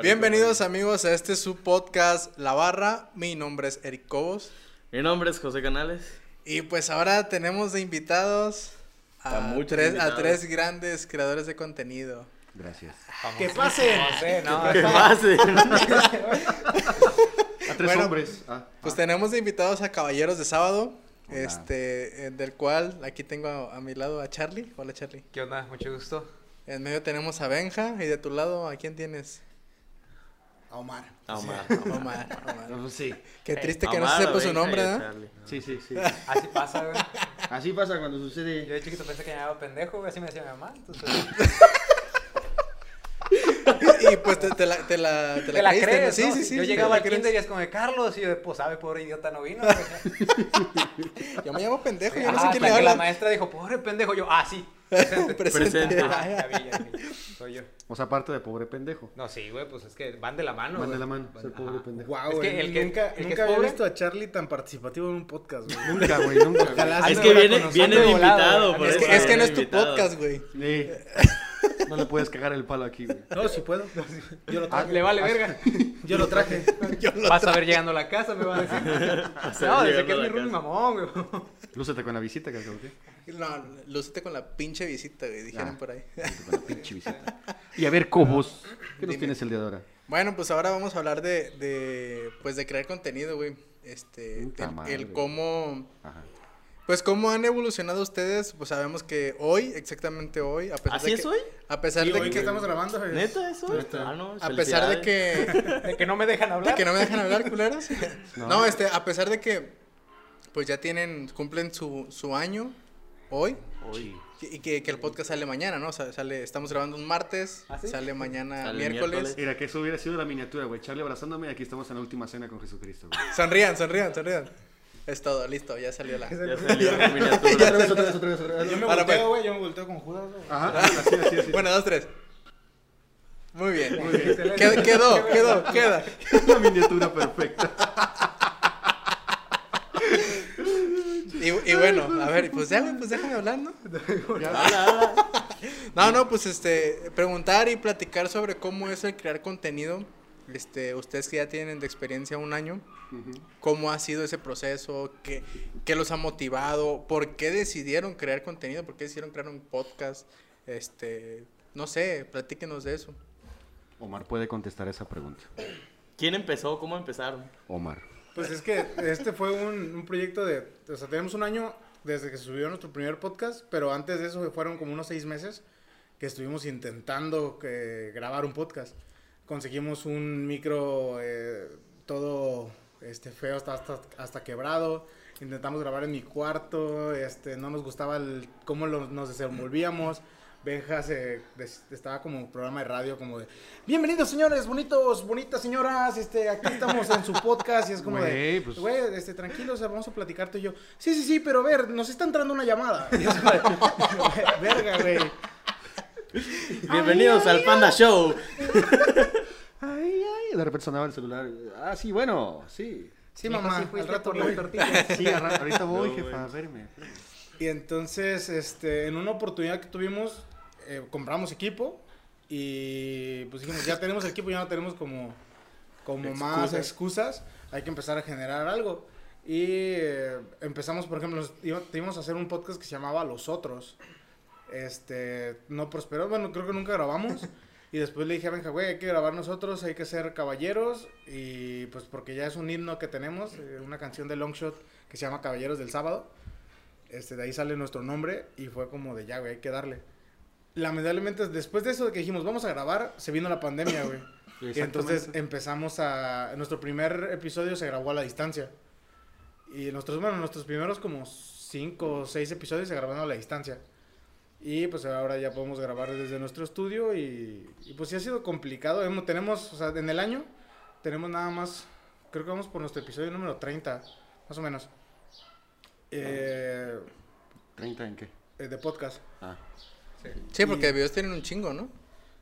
Bienvenidos amigos a este su podcast La Barra. Mi nombre es Eric Cobos. Mi nombre es José Canales. Y pues ahora tenemos de invitados a, tres, a invitados. tres grandes creadores de contenido. Gracias. Que pasen. no, ¿Qué pase? A tres Bueno, hombres. Ah, Pues tenemos de invitados a Caballeros de Sábado. Hola. Este, eh, del cual aquí tengo a, a mi lado a Charlie. Hola Charlie. ¿Qué onda? Mucho gusto. En medio tenemos a Benja y de tu lado a quién tienes? A Omar. Ah, Omar. Omar. Omar. no, sí. Qué triste que no se sepa su nombre, ¿no? Sí, sí, sí. Así pasa, güey. Así pasa cuando Yo sucede. de chiquito pensé que me llamaba pendejo, güey. Así me decía mi mamá. Entonces, Y pues te, te la, te la, te la, te la crees, Sí, ¿no? sí, sí. Yo sí, llegaba al kinder y es como de Carlos. Y yo, pues, sabe, pobre idiota, no vino. Yo me llamo pendejo, yo no Ah, sé quién le que la habla. maestra dijo, pobre pendejo. Yo, ah, sí. Presente. Presente. Presente. Ah, ya vi, ya vi. Soy yo. O sea, aparte de pobre pendejo. No, sí, güey, pues es que van de la mano. Van de la mano, Van- ser pobre ajá. pendejo. Wow, Es que el que- nunca, el que nunca es había pobre- visto a Charlie tan participativo en un podcast, güey. Nunca, güey, nunca. Ojalá Es que viene, viene de invitado, güey. por Es eso que, es que viene no es tu invitado. podcast, güey. Sí. No le puedes cagar el palo aquí, güey. No, sí puedo. Yo lo Ah, traje. Le vale verga. Yo lo traje. Vas a ver llegando a la casa, me va a decir. No, desde que es mi casa. mamón, güey. Lúcete con la visita, cabrón. No, lucete con la pinche visita, güey, dijeron Ah. por ahí. Lúcete con la pinche visita. Y a ver, Cobos. ¿Qué nos Dime. tienes el día de ahora? Bueno, pues ahora vamos a hablar de, de pues de crear contenido, güey. Este, el, madre, el güey. cómo, Ajá. pues cómo han evolucionado ustedes, pues sabemos que hoy, exactamente hoy, a pesar ¿Así de es que, hoy? a pesar Sí, de hoy que que, estamos grabando. es- ¿Neta es hoy? Neta. Ah, no, a pesar de que, De que no me dejan de hablar. que no me dejan hablar, culeros. No. No. este, a pesar de que, pues ya tienen, cumplen su, su año hoy. Hoy. Y que, que el podcast sale mañana, ¿no? O sea, sale, estamos grabando un martes, ¿Ah, sí? sale mañana Sale miércoles. miércoles. Mira, que eso hubiera sido la miniatura, güey. Charlie abrazándome y aquí estamos en la última cena con Jesucristo, güey. Sonrían, sonrían, sonrían. Es todo, listo, ya salió la. Ya salió la miniatura. Otra vez, otra vez, otra vez, otra vez. Yo me Ahora, volteo, güey. Yo me volteo con Judas, güey. Ajá, así, así, así. Bueno, dos, tres. Muy bien, muy bien. Qued- Quedó, quedó, queda. La miniatura perfecta. Y, y bueno, a ver, pues ya, pues déjame hablar, ¿no? No, no, pues este, preguntar y platicar sobre cómo es el crear contenido. Este, ustedes que ya tienen de experiencia un año, cómo ha sido ese proceso, qué, qué los ha motivado, por qué decidieron crear contenido, por qué decidieron crear un podcast, este, no sé, platíquenos de eso. Omar puede contestar esa pregunta. ¿Quién empezó? ¿Cómo empezaron? Omar. Pues es que este fue un, un proyecto de. O sea, tenemos un año desde que se subió nuestro primer podcast, pero antes de eso fueron como unos seis meses que estuvimos intentando que, grabar un podcast. Conseguimos un micro eh, todo este, feo, hasta, hasta, hasta quebrado. Intentamos grabar en mi cuarto, este, no nos gustaba el, cómo lo- nos desenvolvíamos. Benja se, des- estaba como programa de radio, como de, bienvenidos señores, bonitos, bonitas señoras, este, aquí estamos en su podcast y es como Güey, de, pues- güey, este, tranquilo, o sea, vamos a platicar tú y yo. Sí, sí, sí, pero a ver, nos está entrando una llamada. Y es como de, Verga, güey. Bienvenidos al Panda Show. Ay, ay. De repente sonaba el celular. Ah, sí, bueno, sí. Sí, Hijo, mamá, sí al rato voy. Sí, al ra- ahorita voy, No, jefa, a verme. Y entonces, este, en una oportunidad que tuvimos, eh, compramos equipo y pues dijimos, ya tenemos equipo, ya no tenemos como, como más Excusas. hay que empezar a generar algo. Y eh, empezamos, por ejemplo, íbamos a hacer un podcast que se llamaba Los Otros. Este, no prosperó, bueno, creo que nunca grabamos. Y después le dije a Benja, güey, hay que grabar nosotros, hay que ser caballeros. Y pues porque ya es un himno que tenemos, eh, una canción de Longshot que se llama Caballeros del Sábado. Este, de ahí sale nuestro nombre y fue como de ya, güey, hay que darle. Lamentablemente, después de eso de que dijimos, vamos a grabar, se vino la pandemia, güey. y entonces empezamos a... Nuestro primer episodio se grabó a la distancia. Y nuestros, bueno, nuestros primeros como cinco o seis episodios se grabaron a la distancia. Y pues ahora ya podemos grabar desde nuestro estudio y, y pues sí ha sido complicado. Hemos- Tenemos, o sea, en el año tenemos nada más, creo que vamos por nuestro episodio número 30, más o menos. Eh, ¿30 en qué? eh, de podcast. Ah. Sí, porque Y- videos tienen un chingo, ¿no?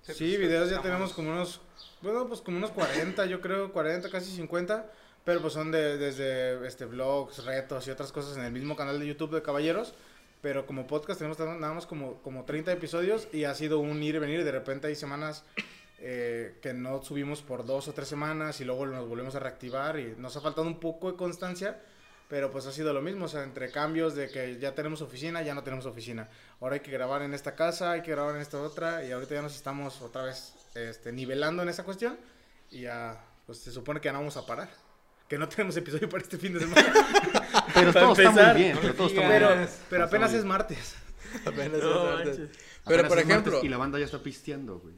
Sí, videos ya tenemos como unos, bueno, pues como unos 40, yo creo, 40, casi 50, pero pues son de, desde este, vlogs, retos y otras cosas en el mismo canal de YouTube de Caballeros, pero como podcast tenemos nada más como, como 30 episodios y ha sido un ir y venir, de repente hay semanas eh, que no subimos por dos o tres semanas y luego nos volvemos a reactivar y nos ha faltado un poco de constancia, pero pues ha sido lo mismo, o sea, entre cambios de que ya tenemos oficina, ya no tenemos oficina. Ahora hay que grabar en esta casa, hay que grabar en esta otra y ahorita ya nos estamos otra vez este, nivelando en esa cuestión y ya, pues se supone que ya no vamos a parar. Que no tenemos episodio para este fin de semana. Pero todo está muy bien. Pero todo está muy pero, bien. pero apenas es martes. Apenas es No martes. manches. Pero Apenas por es martes ejemplo, Y la banda ya está pisteando, güey.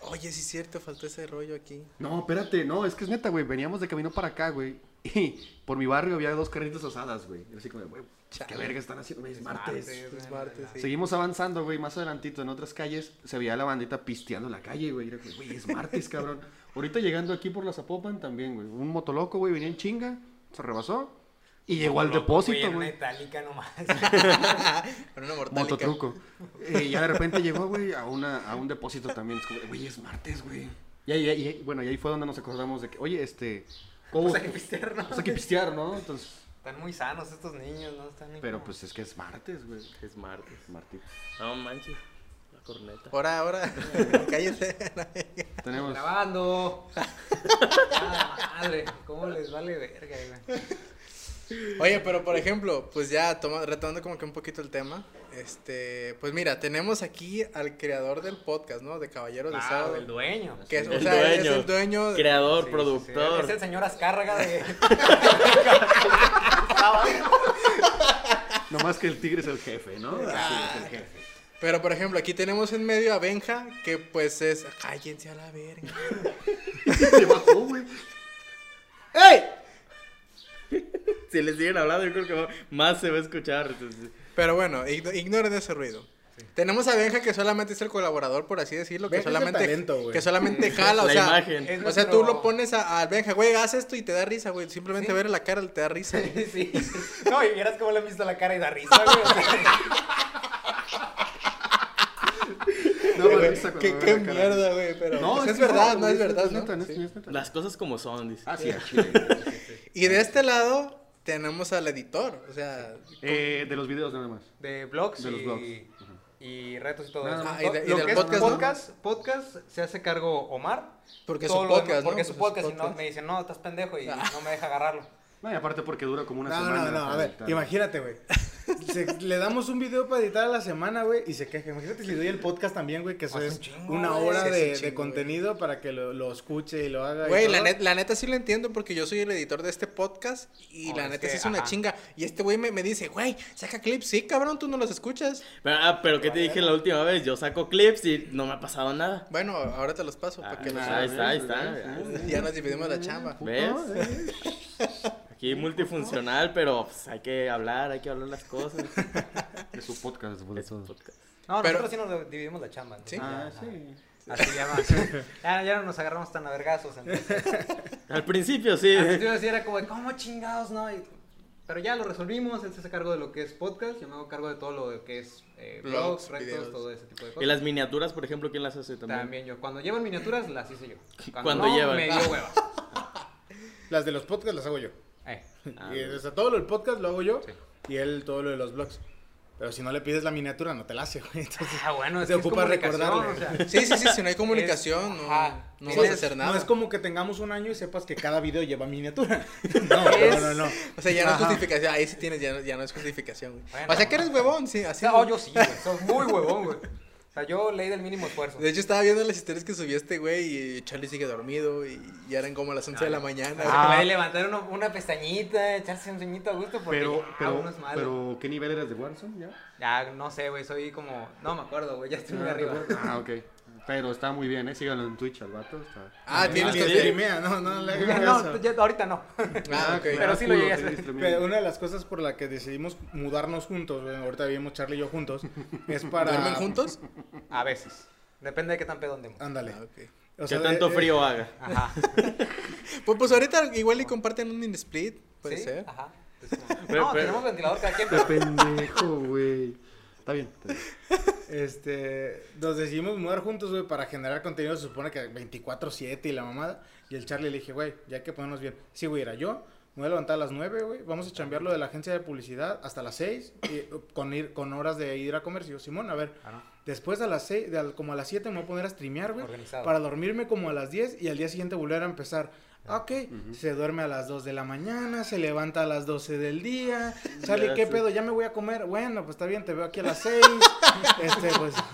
oye, sí es cierto, faltó ese rollo aquí. No, espérate, no, es que es neta, güey. Veníamos de camino para acá, güey. Y por mi barrio había dos carritas asadas, güey. Y así como, güey, qué Chale. verga están haciendo, güey, es martes. Es martes, sí. Seguimos avanzando, güey, más adelantito en otras calles se veía la bandita pisteando en la calle, güey. Era como, güey, es martes, cabrón. Ahorita llegando aquí por la Zapopan también, güey. Un motoloco, güey, venía en chinga, se rebasó y llegó al depósito, Una güey. itálica nomás. Con una. Mototruco. Y ya de repente llegó, güey, a, una, a un depósito también. Es como, güey, es martes, güey. Y ahí, y ahí- bueno, y ahí fue donde nos acordamos de que, oye, este... ¿Cómo? Pues hay que pistear, ¿no? Pues hay que pistear, ¿no? Entonces, Están muy sanos estos niños, ¿no? Están pero como- pues es que es martes, güey. Es martes. Martes. No manches. La corneta. Ahora, ahora, cállese. Tenemos... Grabando. Ah, madre, ¿cómo les vale verga, güey? Oye, pero por ejemplo, pues ya toma, retomando como que un poquito el tema, este, pues mira, tenemos aquí al creador del podcast, ¿no? De Caballeros de Ah, Sábado. el dueño. Que es, o El sea, es dueño. el dueño. de- Creador, Sí, sí, productor. Es el señor Azcárraga de. Nomás que el tigre es el jefe, ¿no? Ah. Sí, es el jefe. Pero por ejemplo, aquí tenemos en medio a Benja, que pues es. Cállense a la verga. Se bajó, güey. ¡Ey! Si le siguen hablando, yo creo que más se va a escuchar. entonces- Pero bueno, igno- ignoren ese ruido. Tenemos a Benja que solamente es el colaborador, por así decirlo, que Benja solamente, talento, que solamente jala, o La sea, imagen. O sea, tú lo pones a- al Benja, güey, haz esto y te da risa, güey, simplemente Sí. ver la cara te da risa. Sí. No, y vieras cómo le han visto la cara y da risa, güey. o sea, No, Güey, qué qué mierda, güey, pero No, pues, es, que verdad, no es verdad, es ¿no? neta, no es- no neta. Las cosas como son, dice. Ah, sí. Y de este lado tenemos al editor, o sea, Eh, de los videos nada más. De blogs De los y, blogs. y retos y todo Nada eso. más. Ah, y de- y lo del que podcast, es ¿no? podcast, podcast se hace cargo Omar. porque es su lo podcast, ¿no? Porque es su podcast y no, me dicen, no, estás pendejo y Ah. no me deja agarrarlo. No, y aparte porque dura como una No, semana. no, no, a para ver, imagínate, güey. Se- le damos un video para editar a la semana, güey, y se queja. Imagínate si le doy el podcast también, güey, que eso es un chingo, una hora Sí, de, un de chingo, contenido para que lo, lo escuche y lo haga. Güey, la, todo. net- la neta sí lo entiendo porque yo soy el editor de este podcast y Oh, la neta sí es una ajá. chinga. Y este güey me, me dice, güey, saca clips. Sí, cabrón, tú no los escuchas. Pero, ah, pero ¿qué te dije la última vez? Yo saco clips y no me ha pasado nada. Bueno, ahora te los paso Ah, para que los ahí está, ahí está. Ya nos dividimos la chamba. ¿Ves? Aquí multifuncional, pero pues, hay que hablar, hay que hablar las cosas. Es su podcast, después de Es un todo. podcast. No, Pero- nosotros sí nos dividimos la chamba. ¿Sí? entonces ya, Ah, sí. Así ya más. Ya, ya no nos agarramos tan a vergazos. Entonces, Al principio sí. Al principio sí era como, de, ¿cómo chingados, no? Y- pero ya lo resolvimos, él se hace cargo de lo que es podcast, yo me hago cargo de todo lo que es eh, Blogs, blogs, retos, todo ese tipo de Y cosas. las miniaturas, por ejemplo, ¿quién las hace también? También yo, cuando llevan miniaturas las hice yo. Cuando, Cuando no, llevan. me dio hueva. Las de los podcasts las hago yo. Eh, Ah, y, o sea, todo lo del podcast lo hago yo Sí. y él todo lo de los blogs. Pero si no le pides la miniatura, no te la hace, güey. Entonces, ah, bueno, es Se que ocupa recordarle. o sea, Sí, sí, sí, si no hay comunicación, no, Ajá. no vas a hacer nada. no es como que tengamos un año y sepas que cada video lleva miniatura. No, Es- no, no, no. O sea, ya no es justificación. Ahí sí tienes, ya no, ya no es justificación, güey. Bueno. o sea, que eres huevón, sí, así. no, yo sí, güey, soy muy huevón, güey. O sea, yo leí del mínimo esfuerzo. De hecho, estaba viendo las historias que subió este güey y Charlie sigue dormido y ya eran como las 11 de la mañana. güey. Ah, puede levantar uno- una pestañita, echarse un ceñito a gusto porque Pero, ya pero, uno es malo. pero, ¿qué nivel eres de Warzone ya? Ya, no sé, güey, soy como... No me acuerdo, güey, ya estoy muy Ah, arriba. Ah, ok. Pero está muy bien, ¿eh? Síganlo en Twitch al vato. Está... Ah, tienes que streamea, no, no le no, ya, ahorita no. Ah, ok. Pero sí lo llegué a hacer. Pero una de las cosas por la que decidimos mudarnos juntos, güey, ahorita vivimos Charlie y yo juntos, es para... ¿Duermen juntos? A veces. Depende de qué tan pedo andemos. Ándale. Ah, ok. O ¿Qué sea, tanto de- frío haga? Ajá. Pues, pues ahorita igual y comparten un mini split, puede ¿Sí? ser. Ajá. Como- Pero- no, pero- tenemos ventilador cada quien, Qué pero... pendejo, güey. Está bien. está bien. Este, nos decidimos mudar juntos, güey, para generar contenido, se supone que 24/7 y la mamada. Y el Charlie le dije, güey, ya hay que ponernos bien. Sí, güey, era yo, voy a levantar a las 9, güey. Vamos a chambear lo de la agencia de publicidad hasta las 6. Y, uh, con, ir, con horas de ir a comercio. Simón, a ver. Claro. Después a las 6, de al- como a las 7 me voy a poner a streamear, güey. Para dormirme como a las 10 y al día siguiente volver a empezar. Ok, se duerme a las 2 de la mañana, se levanta a las 12 del día, sale, ¿qué pedo? Ya me voy a comer. Bueno, pues está bien, te veo aquí a las 6. este, pues.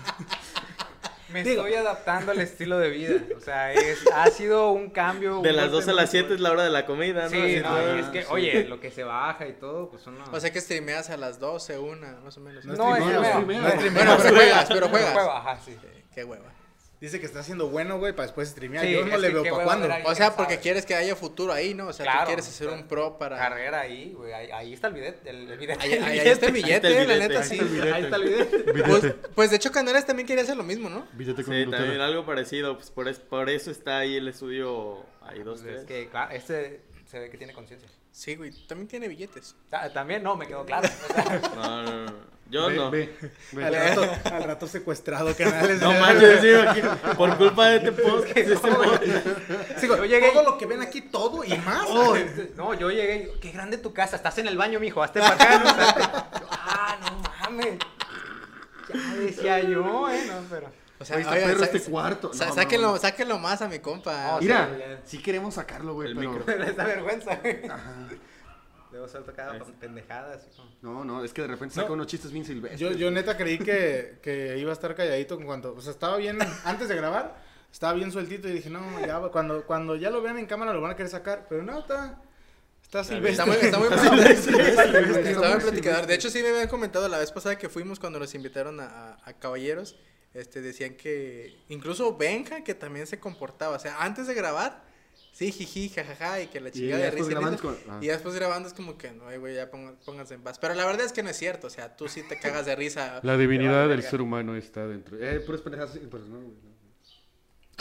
Me Digo- estoy adaptando al estilo de vida. O sea, es, ha sido un cambio. De un las golpe 2 a las muy 7 es la hora de la comida, ¿no? Sí, Así no, y es que, sí. oye, lo que se baja y todo, pues uno. O sea que streameas a las 12, una, más o menos. No no, es no, no. No es streameo. Bueno, pero juegas, pero Pero juegas. juego, ajá, sí. Sí, Qué hueva. Dice que está haciendo bueno, güey, para después streamear. Sí, Yo no le veo para cuándo. O sea, ¿sabes? porque quieres que haya futuro ahí, ¿no? O sea, tú Claro, quieres hacer un pro para... Carrera ahí, güey. Ahí, ahí está el billete. El, el billete. Ahí, ahí- ahí está el billete, la billete, neta, ahí sí. está el billete. Ahí está el billete. Pues, pues de hecho Canales también quería hacer lo mismo, ¿no? Billete con Sí, también algo parecido, pues por, es- por eso está ahí el estudio, ahí dos, Pues tres. es que, claro, este se ve que tiene conciencia. Sí, güey, también tiene billetes. Ta- También, no, me quedó claro. O sea, No, no, no, yo Ve, no. ve, ve. Al rato, al rato secuestrado, canales. No manches, sí, aquí, por culpa de este podcast, de este güey, Yo llegué- Todo lo que ven aquí, todo y más. oh, este, no, yo llegué y yo, qué grande tu casa, estás en el baño, mijo, hazte para acá. ¿no? Yo, ah, no mames. Ya decía yo, eh, no, pero. O sea, perro este cuarto. No, sáquenlo, no. sáquenlo más a mi compa. Mira, Sí, ya. sí queremos sacarlo, güey, El pero... micro. Les da vergüenza, güey. Ajá. Debo ser tocado con pendejadas. No, no, es que de repente saca No. unos chistes bien silvestres. Yo, yo neta creí que, que iba a estar calladito en cuanto. O sea, estaba bien. Antes de grabar, estaba bien sueltito y dije, no, ya, cuando, cuando ya lo vean en cámara lo van a querer sacar. Pero no, está. Está silvestre. Está muy, está platicador. De hecho, sí me habían comentado la vez pasada que fuimos cuando nos invitaron a, a- a Caballeros. Este, decían que incluso Benja, que también se comportaba. O sea, antes de grabar, sí, jiji, jajaja, y que la chingada de después risa. y grabando ah. Y después grabando es como que, no, ay, güey, ya pónganse en paz. Pero la verdad es que no es cierto. O sea, tú sí te cagas de risa. La divinidad del ser humano está dentro. Eh, puras pendejadas, sí, pues no, güey, no.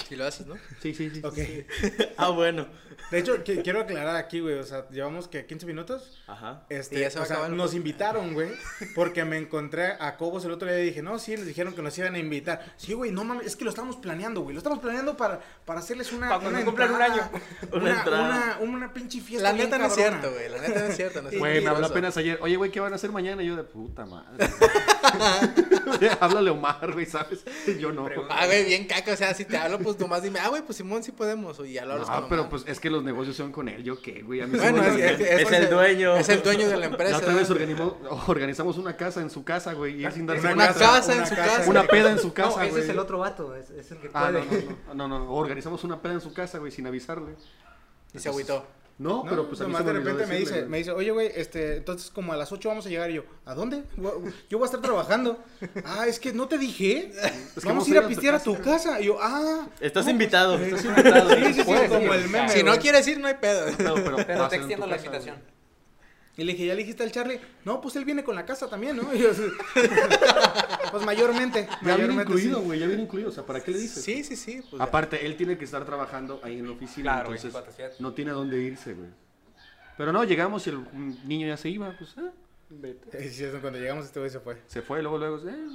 Si lo haces, ¿no? Sí, sí, sí. Ok. Ah, bueno. De hecho, que- quiero aclarar aquí, güey. O sea, llevamos que 15 minutos. Ajá. Este, Y ya se va o sea, nos invitaron, güey, porque me encontré a Cobos el otro día y dije, no, sí, nos dijeron que nos iban a invitar. Sí, güey, no mames, es que lo estamos planeando, güey, lo estamos planeando para, para hacerles una, Para cuando una cumplan un año. Una Una, entrada. una, una pinche fiesta La neta no es cierto, güey. La neta no es cierto. No es Güey, me habló apenas ayer. Oye, güey, ¿qué van a hacer mañana? Y yo de puta madre. Háblale Omar, güey, ¿sabes? Yo no. Ah, güey, bien caca. O sea, si te hablo, pues nomás dime, ah, güey, pues Simón sí podemos. Y ya lo hablas No, con pero Omar. pues es que los negocios son con él. ¿Yo qué, güey? A mí Bueno, es, el dueño. Es el dueño de la La empresa. otra vez organizamos, organizamos una casa en su casa, güey, y él sin darse Una cuenta. casa en una su casa. casa. Una peda en su No, casa, ese güey. es el otro vato, es, es el que Ah, puede. no, no, no, no, no, organizamos una peda en su casa, güey, sin avisarle. Y se agüitó. No, No, pero pues a mí nomás se me de repente me dice, güey. me dice, oye, güey, este, entonces como a las 8 vamos a llegar. Y yo, ¿a dónde? Yo voy a estar trabajando. Ah, es que no te dije. Es que vamos a ir a pistear a tu casa. Y yo, ah. Estás no, invitado. pues, Estás invitado. Sí, sí, sí, como el meme. Si no güey. quieres ir, no hay pedo. No, pero, Pero te extiendo la invitación. Y le dije, ¿ya le dijiste al Charlie? No, pues él viene con la casa también, ¿no? Y yo, pues mayormente. Ya viene incluido, sí. güey, ya viene incluido. O sea, ¿para qué le dices? Sí, sí, sí. Pues, ya. Aparte, él tiene que estar trabajando ahí en la oficina, Claro, entonces 24/7. no tiene a dónde irse, güey. Pero no, llegamos y el niño ya se iba, pues, ah, vete. Sí, eso, cuando llegamos este güey se fue. Se fue, luego, luego, eh.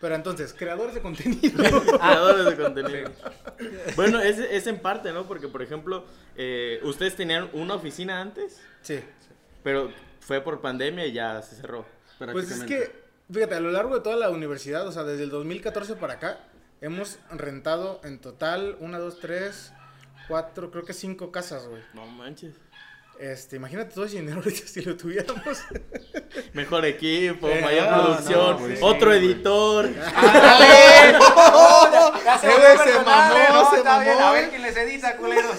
Pero entonces, creadores de contenido. Creadores de contenido. Bueno, es, es en parte, ¿no? Porque, por ejemplo, eh, ustedes tenían una oficina antes, sí. pero fue por pandemia y ya se cerró. Pues es que, fíjate, a lo largo de toda la universidad, o sea, desde el 2014 para acá, hemos rentado en total una, dos, tres, cuatro, creo que cinco casas, güey. No manches. Este, imagínate todo ese dinero ahorita si lo tuviéramos. Mejor equipo, Eh, mayor no, producción, no, güey, otro sí, editor. Se volvió güey, se mamó. No, se bien, mamó. A ver quién les edita, culeros.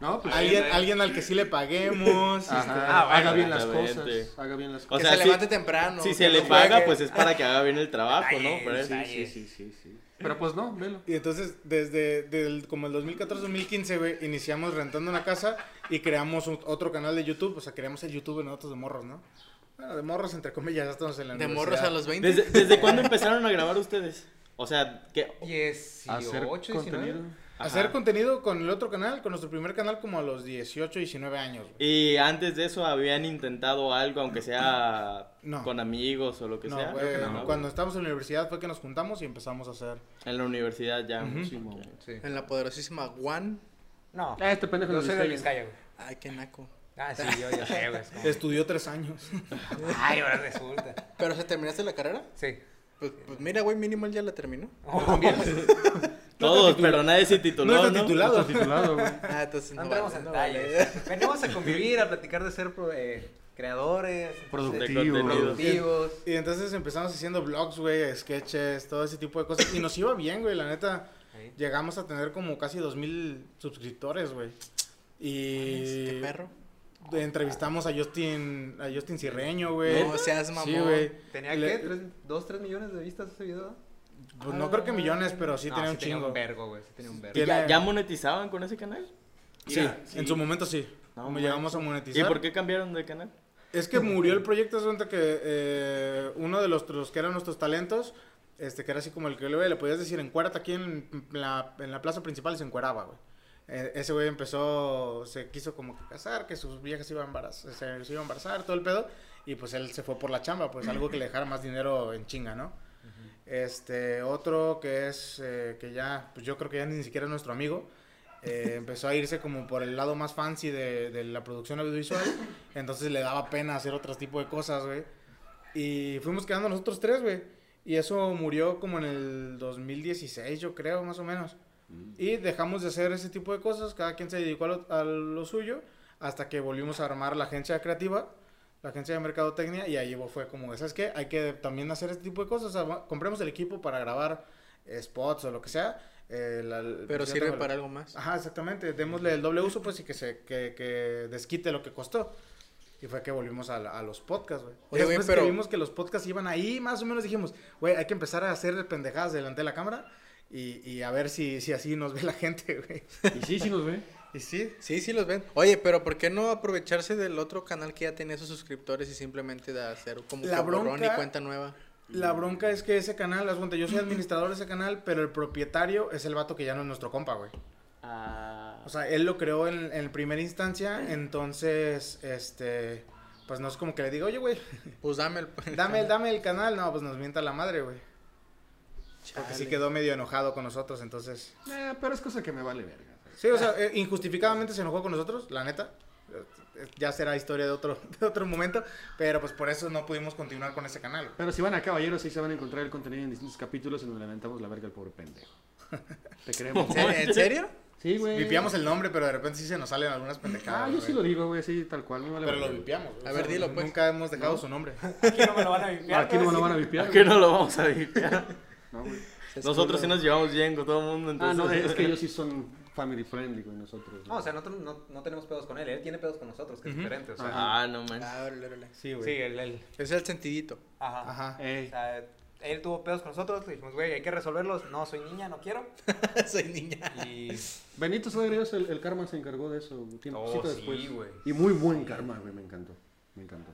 No, pues alguien, alguien al que sí le paguemos. Ajá, este, Ah, bueno, haga bien las cosas. Haga bien las O que cosas. sea, se sí- levante temprano. Si que se le paga, pues es para que haga bien el trabajo, ¿no? Pero Sí, sí, sí, sí, sí. Pero pues no, velo. Y entonces, desde del, como el 2014-2015, güey, iniciamos rentando una casa y creamos un- otro canal de YouTube. O sea, creamos el YouTube de nosotros de morros, ¿no? Bueno, de morros, entre comillas, ya estamos en la De morros a los 20. ¿Desde, ¿Desde cuándo empezaron a grabar ustedes? O sea, que... 18, Hacer 19. contenido. Hacer Ajá. contenido con el otro canal, con nuestro primer canal, como a los 18, 19 años, güey. Y antes de eso habían intentado algo, aunque sea No. con amigos o lo que No, sea. güey, no, güey. cuando estábamos en la universidad fue que nos juntamos y empezamos a hacer. En la universidad ya. Ujú. Sí. En la poderosísima One. No. Ah, este pendejo es soy de Vizcaya. Güey. Ay, qué naco. Ah, sí, yo, yo sé, güey. Estudió tres años. Ay, ahora resulta. ¿Pero se terminaste la carrera? Sí. Pues, pues mira, güey, mínimo él ya la terminó. Oh. Todos, pero nadie se tituló, No ¿no? está titulado. Está titulado, güey. Ah, entonces No no, entremos vale, en no detalles. vale. Venimos a convivir, a platicar de ser pro- eh, creadores, Productivo. contenido. productivos. Y entonces empezamos haciendo vlogs, güey, sketches, todo ese tipo de cosas. Y nos iba bien, güey, la neta. Llegamos a tener como casi 2000 suscriptores, güey. Y Qué perro. entrevistamos a Justin, a Justin Cirreño, güey. No seas mamón. Sí, güey. ¿Tenía Le- qué? ¿Tres, ¿Dos, tres millones de vistas ese video? Pues no creo que millones, pero sí No, tenía un tenía chingo. un vergo, güey. Sí tenía un vergo. ¿Ya, ya monetizaban con ese canal? Sí, en su momento sí. No Como llegamos a ¿Y monetizar. por qué cambiaron de canal? Es que murió el proyecto, cuenta que eh, uno de los, los que eran nuestros talentos, este, que era así como el que le, le podías decir, encuérate aquí en la, en la plaza principal se encueraba, güey. Eh, ese güey empezó, se quiso como que casar, que sus viejas iban a embarazar, se, se iba a embarazar, todo el pedo, y pues él se fue por la chamba, pues algo que le dejara más dinero en chinga, ¿no? Este, otro que es, eh, que ya, pues yo creo que ya ni siquiera es nuestro amigo, eh, empezó a irse como por el lado más fancy de, de la producción audiovisual, entonces le daba pena hacer otro tipo de cosas, güey. Y fuimos quedando nosotros tres, güey. Y eso murió como en el 2016, yo creo, más o menos. Y dejamos de hacer ese tipo de cosas, cada quien se dedicó a lo, a lo suyo, hasta que volvimos a armar la agencia creativa, la agencia de mercadotecnia, y ahí fue como, ¿sabes qué? Hay que también hacer este tipo de cosas, o sea, compremos el equipo para grabar spots o lo que sea. Eh, la- Pero ya sirve para algo más. Ajá, exactamente, démosle el doble uso, pues, y que se que, que desquite lo que costó. Y fue que volvimos a, la- a los podcasts, güey. Después pero- que vimos que los podcasts iban ahí, más o menos dijimos, güey, hay que empezar a hacer pendejadas delante de la cámara y, y a ver si, si así nos ve la gente, güey. Y sí, sí nos ve. Y sí, Sí, sí los ven. Oye, pero ¿por qué no aprovecharse del otro canal que ya tenía sus suscriptores y simplemente de hacer como La que borrón y bronca- cuenta nueva? La bronca es que ese canal, haz cuenta, yo soy administrador de ese canal, pero el propietario es el vato que ya no es nuestro compa, güey. Ah, O sea, él lo creó en, en primera instancia, entonces, este, pues no es como que le diga, oye, güey, Pues dame el... dame, dame el canal. No, pues nos mienta la madre, güey. Porque sí quedó medio enojado con nosotros, entonces. Eh, pero es cosa que me vale verga. Sí, o sea, eh, injustificadamente se enojó con nosotros, la neta. Ya será historia de otro, de otro momento, pero pues por eso no pudimos continuar con ese canal. Pero si van a Caballeros, ahí se van a encontrar el contenido en distintos capítulos en donde lamentamos la verga al pobre pendejo. Te queremos. ¿En serio? ¿En serio? Sí, güey. Vipiamos el nombre, pero de repente sí se nos salen algunas pendejadas. Ah, yo sí lo digo, güey, así tal cual. Vale Pero lo vipiamos. güey. A ver, dilo, pues. Nunca hemos dejado su nombre. Aquí no me lo van a limpiar. Aquí no me lo van a vipiar. ¿A qué no lo vamos a limpiar? No, güey. Nosotros sí nos llevamos bien con todo el mundo, Ah, entonces... no, es que ellos sí son family friendly, güey, nosotros. No, o sea, nosotros no, no tenemos pedos con él. Él tiene pedos con nosotros, que es diferente. O sea, Ah, no man. Ah, órale, órale. Sí, sí, güey. él, él. Es el sentidito. Ajá. Ajá. O sea, él tuvo pedos con nosotros. Le dijimos, güey, hay que resolverlos. No, soy niña, no quiero. Soy niña. Y. Benito Suárez, el, el karma se encargó de eso tiempo Oh, sí, después. güey. Y muy buen karma, güey, me encantó. Me encantó.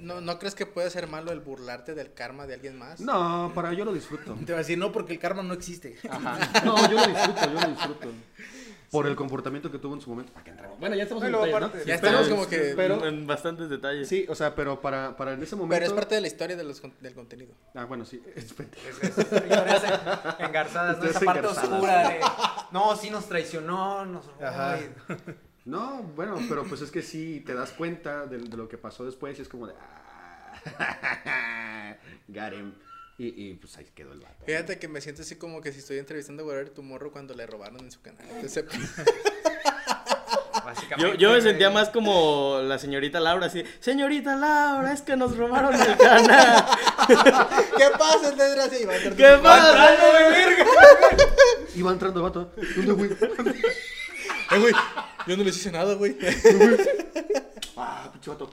¿No. ¿No crees que puede ser malo el burlarte del karma de alguien más? No, para yo lo disfruto. Te va a decir, no, porque el karma no existe. Ajá. No, yo lo disfruto, yo lo disfruto. Por el comportamiento que tuvo en su momento. ¿Para qué entramos? Bueno, ya estamos en detalles, ¿no? Ya Pero- estamos como que... pero- En bastantes detalles. Sí, o sea, pero para, para en ese momento... Pero es parte de la historia de los, del contenido. Ah, bueno, sí. Es. Es- es- historias en- engarzadas, ¿no? Esa parte engarzadas. oscura de. No, sí nos traicionó, nos. Ajá. No, bueno, pero pues es que sí te das cuenta de, de lo que pasó después y es como de... Ah, got him. Y, y pues ahí quedó el vato. Fíjate que me siento así como que si estoy entrevistando a Guerrero tu morro cuando le robaron en su canal. Entonces, Yo, Básicamente. yo me sentía más como la señorita Laura, así, señorita Laura, es que nos robaron el canal. ¿qué pasa, desgracia? Y va a entrar tu ¿Qué pasa? Iba entrando el vato. ¿Dónde, güey? Eh, güey, yo no les hice nada, güey. Ah, pinche vato.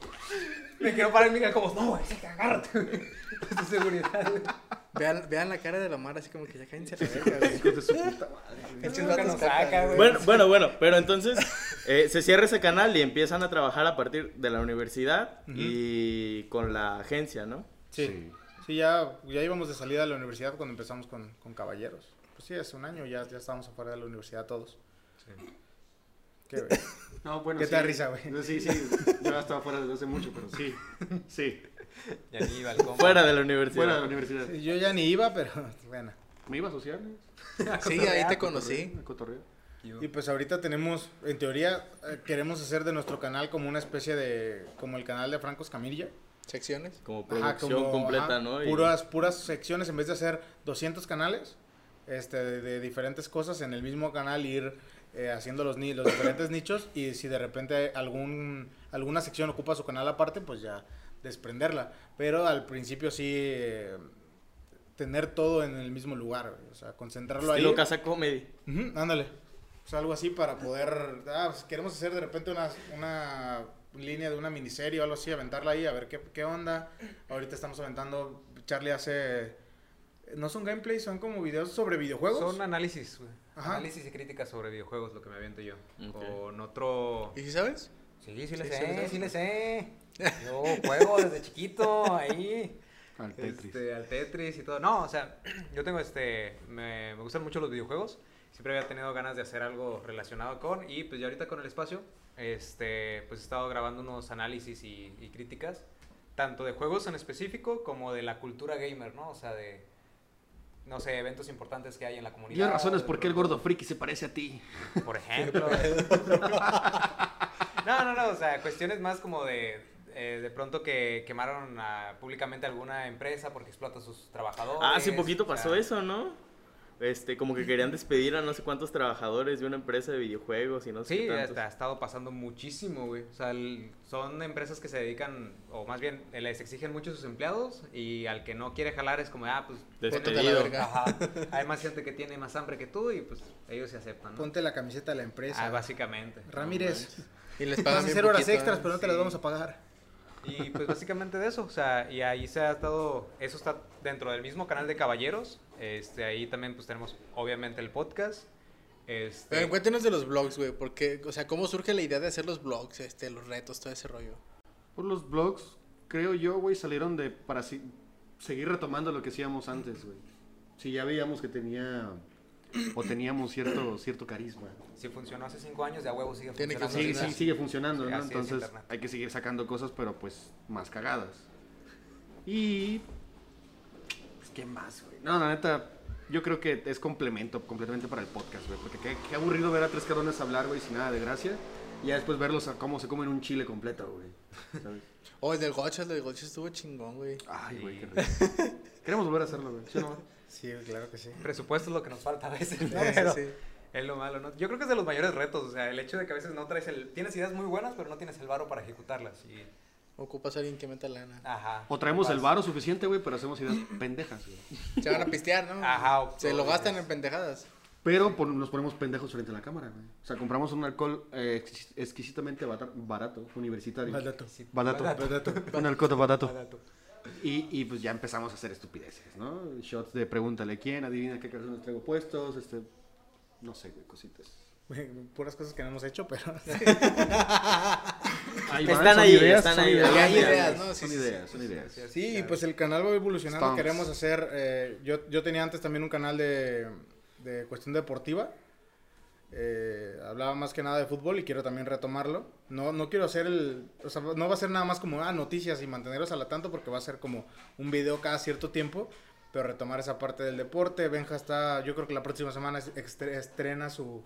Me quiero parar y me como, no, güey, sí, que agárrate, güey. Es tu seguridad, güey. Vean, vean la cara de la Mar así como que ya cállense a la verga, güey. De su puta madre. nos saca, güey. Bueno, bueno, bueno, pero entonces eh, se cierra ese canal y empiezan a trabajar a partir de la universidad y con la agencia, ¿no? Sí. Sí, ya, ya íbamos de salida de la universidad cuando empezamos con, con Caballeros. Pues sí, hace un año ya, ya estábamos afuera de la universidad todos. Qué güey. No, bueno, ¿Qué sí. te da risa, güey? Sí, sí. Yo ya estaba fuera desde hace mucho, pero sí. Sí. Ya ni iba al compa. Fuera de la universidad. Fuera de la universidad. Yo ya ni iba, pero bueno. Me iba a asociar. Sí, ahí te conocí. A cotorrear. Y pues ahorita tenemos, en teoría, eh, queremos hacer de nuestro canal como una especie de, como el canal de Franco Escamilla. Secciones. Como Ajá, producción como, completa, ajá, ¿no? Y- Puras, puras secciones, en vez de hacer 200 canales este, de, de diferentes cosas en el mismo canal, ir eh, haciendo los, los diferentes nichos y si de repente algún, alguna sección ocupa su canal aparte, pues ya desprenderla. Pero al principio sí eh, tener todo en el mismo lugar, o sea, concentrarlo Estilo ahí. Casa Comedy. Ujú, ándale. O sea, algo así para poder. Ah, pues queremos hacer de repente una, una línea de una miniserie o algo así, aventarla ahí, a ver qué, qué onda. Ahorita estamos aventando. Charlie hace. No son gameplays, son como videos sobre videojuegos. Son análisis, güey. Ajá. Análisis y críticas sobre videojuegos, lo que me aviento yo. Ok. Con otro... ¿Y si sabes? Sí, sí le Sí, sí le sé, sabes. sí le sé. Yo juego desde chiquito ahí. Al Tetris. Este, al Tetris y todo. No, o sea, yo tengo este. Me, me gustan mucho los videojuegos. Siempre había tenido ganas de hacer algo relacionado con. Y pues ya ahorita con el espacio, este, pues he estado grabando unos análisis y, y críticas. Tanto de juegos en específico como de la cultura gamer, ¿no? O sea, de. No sé, eventos importantes que hay en la comunidad. Diez razones de por qué el gordo friki se parece a ti. por ejemplo. no, no, no, o sea, cuestiones más como de, eh, de pronto que quemaron a- públicamente alguna empresa porque explota a sus trabajadores. Ah, hace poquito o sea, pasó eso, ¿no? Este, como que querían despedir a no sé cuántos trabajadores de una empresa de videojuegos y no sé Sí, qué tantos. ha estado pasando muchísimo, güey. O sea, el- son empresas que se dedican, o más bien, eh, les exigen mucho a sus empleados y al que no quiere jalar es como, ah, pues... Póntate a la Despedido. verga. Ajá. Hay más gente que tiene más hambre que tú y pues ellos se aceptan, ¿no? Ponte la camiseta de la empresa. Ah, básicamente. Ramírez. Y les Vas pagan hacer horas poquito, extras, pero no te las vamos a pagar. Y pues básicamente de eso, o sea, y ahí se ha estado, eso está dentro del mismo canal de Caballeros, este, ahí también pues tenemos obviamente el podcast, este, Pero cuéntenos de los blogs, güey, porque, o sea, ¿cómo surge la idea de hacer los blogs, este, los retos, todo ese rollo? Por los blogs, creo yo, güey, salieron de para si- seguir retomando lo que hacíamos antes, güey. Si ya veíamos que tenía o teníamos cierto cierto carisma. si funcionó hace cinco años, de a huevo sigue Tiene funcionando. Sí, Sí, sí, sigue funcionando, Sí, ¿no? Entonces hay que seguir sacando cosas, pero pues más cagadas. Y... Pues, ¿Qué más, güey? No, la neta, yo creo que es complemento completamente para el podcast, güey. Porque qué, qué aburrido ver a tres cabrones hablar, güey, sin nada de gracia. Y ya después verlos a cómo se comen un chile completo, güey. ¿Sabes? Oh, el del Gocha, el del Gocha estuvo chingón, güey. Ay, güey, qué rico. Queremos volver a hacerlo, güey. ¿Sí no? Sí, claro que sí. Presupuesto es lo que nos falta a veces, ¿no? Sí, Pero sí, sí. es lo malo, ¿no? Yo creo que es de los mayores retos, o sea, el hecho de que a veces no traes el, tienes ideas muy buenas, pero no tienes el varo para ejecutarlas y, Ocupas a alguien que meta lana. ajá. O traemos el varo suficiente, güey, pero hacemos ideas pendejas, güey. Se van a pistear, ¿no? Ajá, o- Se lo gastan en pendejadas. Pero nos ponemos pendejos frente a la cámara, güey. O sea, compramos un alcohol eh, exquis- exquisitamente barato, universitario. Barato. Barato. Barato. Un alcohol barato. Barato. Y, y pues ya empezamos a hacer estupideces, ¿no? Shots de pregúntale quién, adivina qué calzones traigo puestos, este... No sé, güey, cositas. Puras cosas que no hemos hecho, pero. Ahí Están son ahí, ideas, están ahí, ideas, son ideas, ¿no? Sí, Son sí, ideas, son ideas. Sí, pues el canal va evolucionando. Queremos hacer. eh, yo, yo tenía antes también un canal de, de cuestión deportiva. Eh, hablaba más que nada de fútbol y quiero también retomarlo. No, no quiero hacer el. O sea, no va a ser nada más como ah, noticias y manteneros a la tanto, porque va a ser como un video cada cierto tiempo. Pero retomar esa parte del deporte. Benja está. Yo creo que la próxima semana estrena su,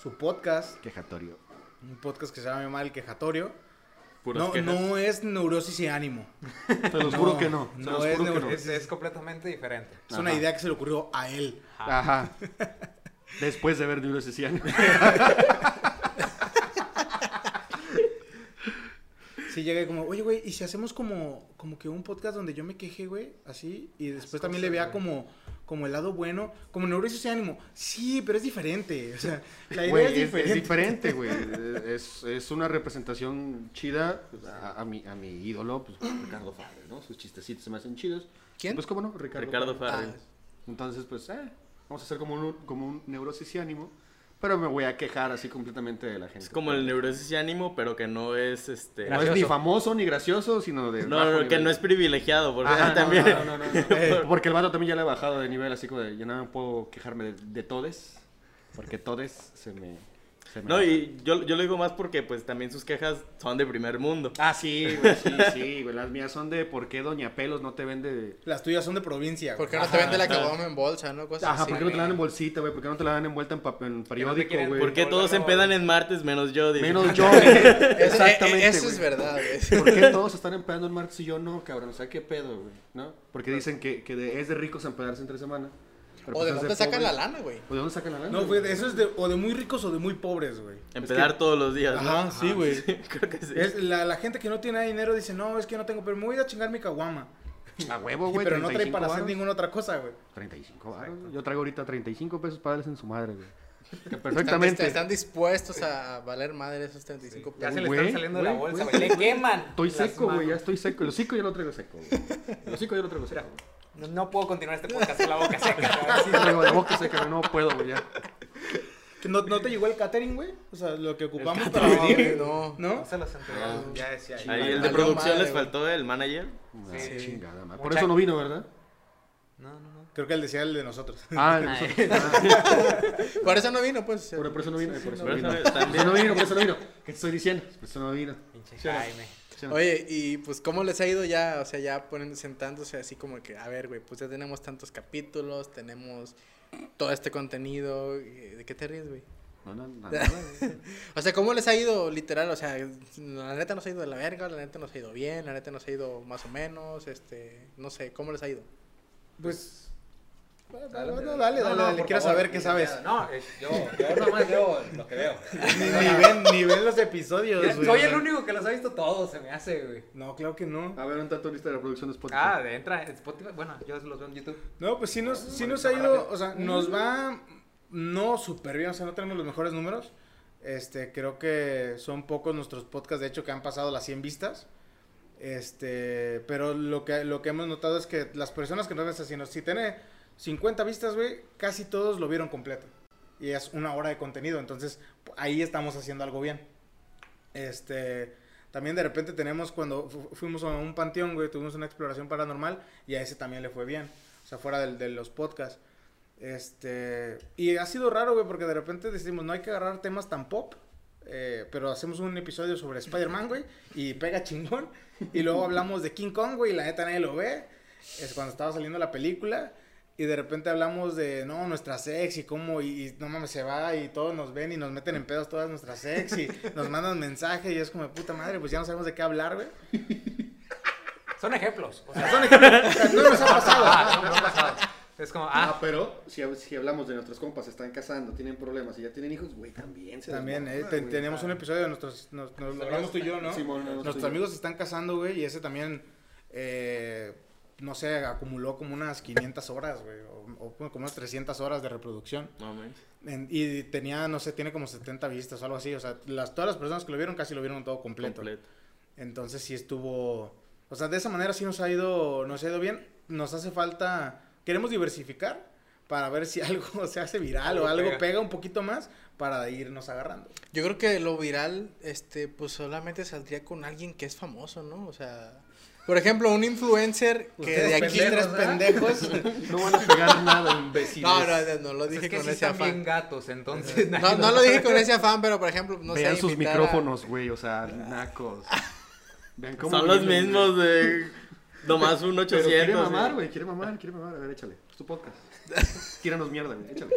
su podcast. Quejatorio. Un podcast que se llama Mi Mamá el Quejatorio. Puras No, quejas. no es neurosis y ánimo. Te los juro que no. Te no es juro que neuro- no. Es, es completamente diferente. Es una idea que se le ocurrió a él. Ajá. Después de ver Neurosis y Ánimo. Sí, llegué como, oye, güey, ¿y si hacemos como, como que un podcast donde yo me queje, güey? Así, y después también le vea como, como el lado bueno, como neurosis y ánimo. Sí, pero es diferente. O sea, la idea Güey, es es, es diferente. diferente, güey. Es, es una representación chida pues, a, a mi, a mi ídolo, pues, Ricardo Farrell, ¿no? Sus chistecitos se me hacen chidos. ¿Quién? Pues, ¿cómo no? Ricardo, Ricardo Farrell. Farrell. Ah, Entonces, pues, eh, vamos a hacer como un, como un neurosis y ánimo. Pero me voy a quejar así completamente de la gente. Es como el neurosis y ánimo, pero que no es este. No es ni famoso ni gracioso, sino de. No, que nivel. no es privilegiado, porque Ajá, no, también. no, no, no, no. Eh, porque el vato también ya le he bajado de nivel, así como de. Ya no puedo quejarme de, de todes. Porque todes se me. No, y yo, yo lo digo más porque pues también sus quejas son de primer mundo. Ah, sí, güey, sí, sí, güey. Las mías son de por qué Doña Pelos no te vende. Las tuyas son de provincia. ¿Por güey. qué no te vende la caguama en bolsa, no? Cosas Ajá, así. ¿por qué no te la dan en bolsita, güey? ¿Por qué no te la dan envuelta en, papel, en periódico, güey? ¿Por qué todos se empedan en martes menos yo? Dice. Menos yo, Eso- eh, Exactamente. Eso es güey. verdad, güey. ¿Por qué todos están empedando en martes y yo no, cabrón? O sea, ¿qué pedo, güey? ¿No? Porque dicen que, que de- es de ricos empedarse entre semana. Pero O pues de dónde sacan la lana, güey. ¿O de dónde sacan la lana? No, güey? eso es de, o de muy ricos o de muy pobres, güey. Empedar todos los días. ¿no? Ajá, sí, güey. Creo que sí. Es la, la gente que no tiene dinero dice, no, es que no tengo, pero me voy a ir a chingar mi caguama. A huevo, Sí, güey. pero no trae 35 para hacer ninguna otra cosa, güey. 35 varos. Yo traigo ahorita 35 pesos para darles en su madre, güey. Que Están, Perfectamente. están dispuestos a valer madre esos 35 Ya pesos. se le están saliendo de la bolsa, güey. Le queman. Estoy seco, güey. Ya estoy seco. El hocico ya lo traigo seco, güey. El hocico ya lo traigo seco. No, no puedo continuar este podcast con la boca seca. Sí, la boca seca. No puedo, güey. Ya. ¿Que ¿No, ¿No te llegó el catering, güey? O sea, lo que ocupamos No, para venir. no. ¿No? No se los entregó. Ya decía. ahí. Ahí el de producción madre, les faltó el manager. Ah, Sí. chingada, madre. Por Mucha- eso no vino, ¿verdad? No, no, no. Creo que él decía el de nosotros. Ah, el de nosotros. Ah, Por eso no vino, pues. por, por eso no vino. Por eso no vino. Por también- eso no vino, por eso no vino. ¿Qué te estoy diciendo? Por eso no vino. Pinche Jaime. Oye, y pues, ¿cómo les ha ido ya? O sea, ya ponen, sentándose así como que, a ver, güey, pues ya tenemos tantos capítulos, tenemos todo este contenido. eh, ¿De qué te ríes, güey? No, no, no. O sea, ¿cómo les ha ido literal? O sea, la neta nos ha ido de la verga, la neta nos ha ido bien, la neta nos ha ido más o menos, este, no sé, ¿cómo les ha ido? Pues. Dale, dale, No, dale, no, dale, por quiero favor, saber qué sabes. No, es- yo, yo nomás veo lo que veo. Ni, ven, ni ven los episodios, güey. Soy el único que los ha visto todos, se me hace, güey. No, claro que no. A ver, un tanto lista de reproducción de Spotify. Ah, de entra en Spotify. Bueno, yo los veo en YouTube. No, pues sí nos, sí nos ha ido, o sea, nos va no súper bien, o sea, no tenemos los mejores números. Este, creo que son pocos nuestros podcasts, de hecho, que han pasado las 100 vistas. Este, pero lo que, lo que hemos notado es que las personas que nos ven haciendo, si tiene 50 vistas, güey, casi todos lo vieron completo. Y es una hora de contenido, entonces ahí estamos haciendo algo bien. Este, también de repente tenemos cuando fu- fuimos a un panteón, güey, tuvimos una exploración paranormal y a ese también le fue bien. O sea, fuera de, los podcasts. Este, y ha sido raro, güey, porque de repente decimos, no hay que agarrar temas tan pop. eh, pero hacemos un episodio sobre Spider-Man, güey, y pega chingón. Y luego hablamos de King Kong, güey, y la neta nadie lo ve. Es cuando estaba saliendo la película. Y de repente hablamos de, no, nuestra sex y cómo, y, y no mames, se va y todos nos ven y nos meten en pedos todas nuestras sex y nos mandan mensajes y es como, puta madre, pues ya no sabemos de qué hablar, güey. Son ejemplos. O sea, Son ejemplos, o sea, no nos ha pasado. ah, no, no ha pasado. Es como, Ah, ah, pero si, hab- si hablamos de nuestros compas, se están casando, tienen problemas y ya tienen hijos, güey, también se También, eh, te- güey. teníamos un episodio de nuestros, nos, nos hablamos tú y yo, ¿no? Simón, Nuestros amigos se están casando, güey, y ese también, eh, no sé, acumuló como unas 500 horas, güey, o, o como unas 300 horas de reproducción. No. En- y tenía, no sé, tiene como 70 vistas o algo así, o sea, las, todas las personas que lo vieron casi lo vieron todo completo. Completo. Entonces sí estuvo, o sea, de esa manera sí nos ha ido, nos ha ido bien. Nos hace falta, queremos diversificar para ver si algo se hace viral Algo o algo pega. pega. un poquito más para irnos agarrando. Yo creo que lo viral, este, pues solamente saldría con alguien que es famoso, ¿no? O sea, por ejemplo, un influencer que Ustedes de aquí... pendejos, tres pendejos. No van a pegar nada, imbéciles. No, no, no, no lo pues dije es que con sí ese están bien afán. gatos, entonces. No, no lo dije con ese afán, pero por ejemplo, no Vean sé, sus micrófonos, güey, o sea, nacos. Vean cómo Son los mismos de. Nomás un Pero 800. quiere mamar, sí. güey, quiere mamar, quiere mamar. A ver, échale. Es tu podcast. Tíranos mierda, güey, échale.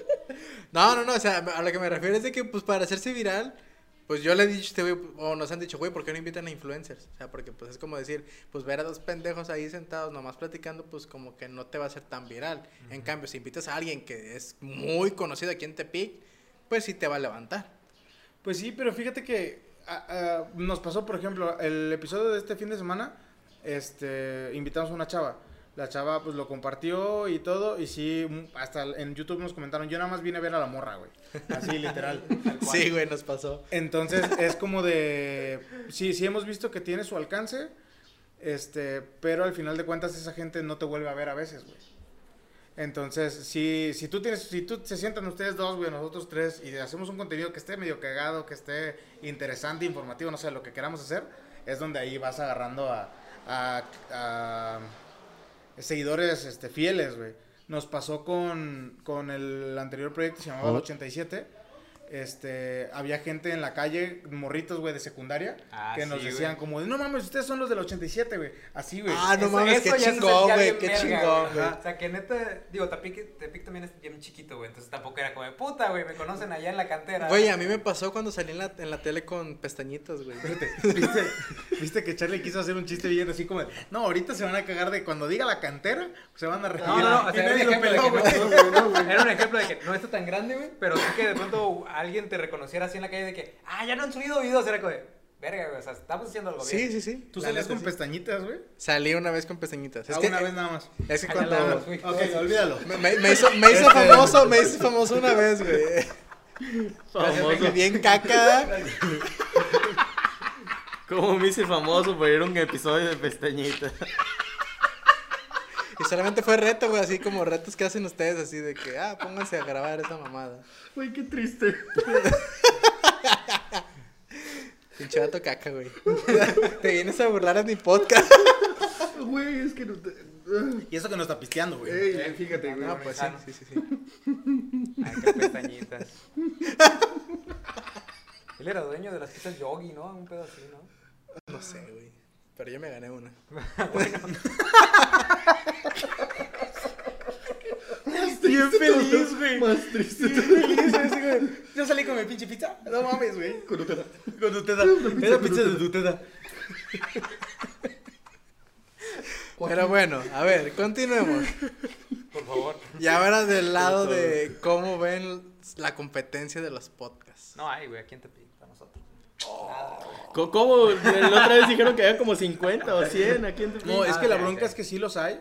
No, no, no, o sea, a lo que me refiero es de que, pues, para hacerse viral, pues yo le he dicho, a este güey, o nos han dicho, güey, ¿por qué no invitan a influencers? O sea, porque, pues, es como decir, pues, ver a dos pendejos ahí sentados nomás platicando, pues, como que no te va a hacer tan viral. En cambio, si invitas a alguien que es muy conocido aquí en Tepic, pues, sí te va a levantar. Pues sí, pero fíjate que ah, ah, nos pasó, por ejemplo, el episodio de este fin de semana, este, invitamos a una chava. La chava pues lo compartió y todo, y sí, mm, hasta en YouTube nos comentaron, yo nada más vine a ver a la morra, güey. Así, literal. Sí, güey, nos pasó. Entonces es como de, sí, sí hemos visto que tiene su alcance, este, pero al final de cuentas esa gente no te vuelve a ver a veces, güey. Entonces, si, si tú tienes, si tú se sientan ustedes dos, güey, nosotros tres, y hacemos un contenido que esté medio cagado, que esté interesante, informativo, no sé, lo que queramos hacer, es donde ahí vas agarrando a, a, a seguidores este, fieles, güey. Nos pasó con, con el anterior proyecto, se llamaba El Oh. 87. Este, había gente en la calle, morritos, güey, de secundaria, Ah, que nos sí, decían como, no mames, ustedes son los del 87, güey. Así, güey. Ah, no Eso- mames, eso qué chingón, güey, qué chingón, güey. O sea, que neta, digo, Tepic, Tepic también es bien chiquito, güey. Entonces tampoco era como de puta, güey. Me conocen allá en la cantera. Güey, a mí me pasó cuando salí en la, en la tele con pestañitas, güey. ¿Viste, viste que Charlie quiso hacer un chiste bien así como, de, no, ahorita se van a cagar de cuando diga la cantera, se van a reír. No, no, no, o sea, Era un ejemplo de que no está tan grande, güey, pero sí que de pronto alguien te reconociera así en la calle de que, ah, ya no han subido videos, era como de, verga, güey, o sea, estamos haciendo algo Sí, bien. sí, sí. ¿Tú La salías neta, con sí. pestañitas, güey? Salí una vez con pestañitas. Es Ah, que, una vez nada más. es que cuando... Ok, olvídalo. Me, me- me hizo, me hizo famoso, me hizo famoso una vez, güey. Famoso. Bien caca. ¿Cómo me hice famoso por ir a un episodio de pestañita? Y solamente fue reto, güey, así como retos que hacen ustedes, así de que, ah, pónganse a grabar esa mamada. Güey, qué triste. Pinche vato caca, güey. Te vienes a burlar a mi podcast. Güey, es que no te... Y eso que no está pisteando, güey. Ey, fíjate, güey. No, pues sí, Sano. sí, sí, sí. Ay, qué pestañitas. Él era dueño de las pistas Yogi, ¿no? Un pedo así, ¿no? No sé, güey. Pero yo me gané una. Bien feliz, güey. Más triste. feliz, así, güey. Yo salí con mi pinche pizza. No mames, güey. Con Nutella. Con Nutella. Era pizza de Nutella. Pero bueno, a ver, continuemos. Por favor. Y ahora del lado de cómo ven la competencia de los podcasts. No hay, güey, Tepic, para nosotros. Co- ¿Cómo? La otra vez dijeron que había como 50 o 100 aquí en. No, es Ah, que la ok, bronca es que sí los hay.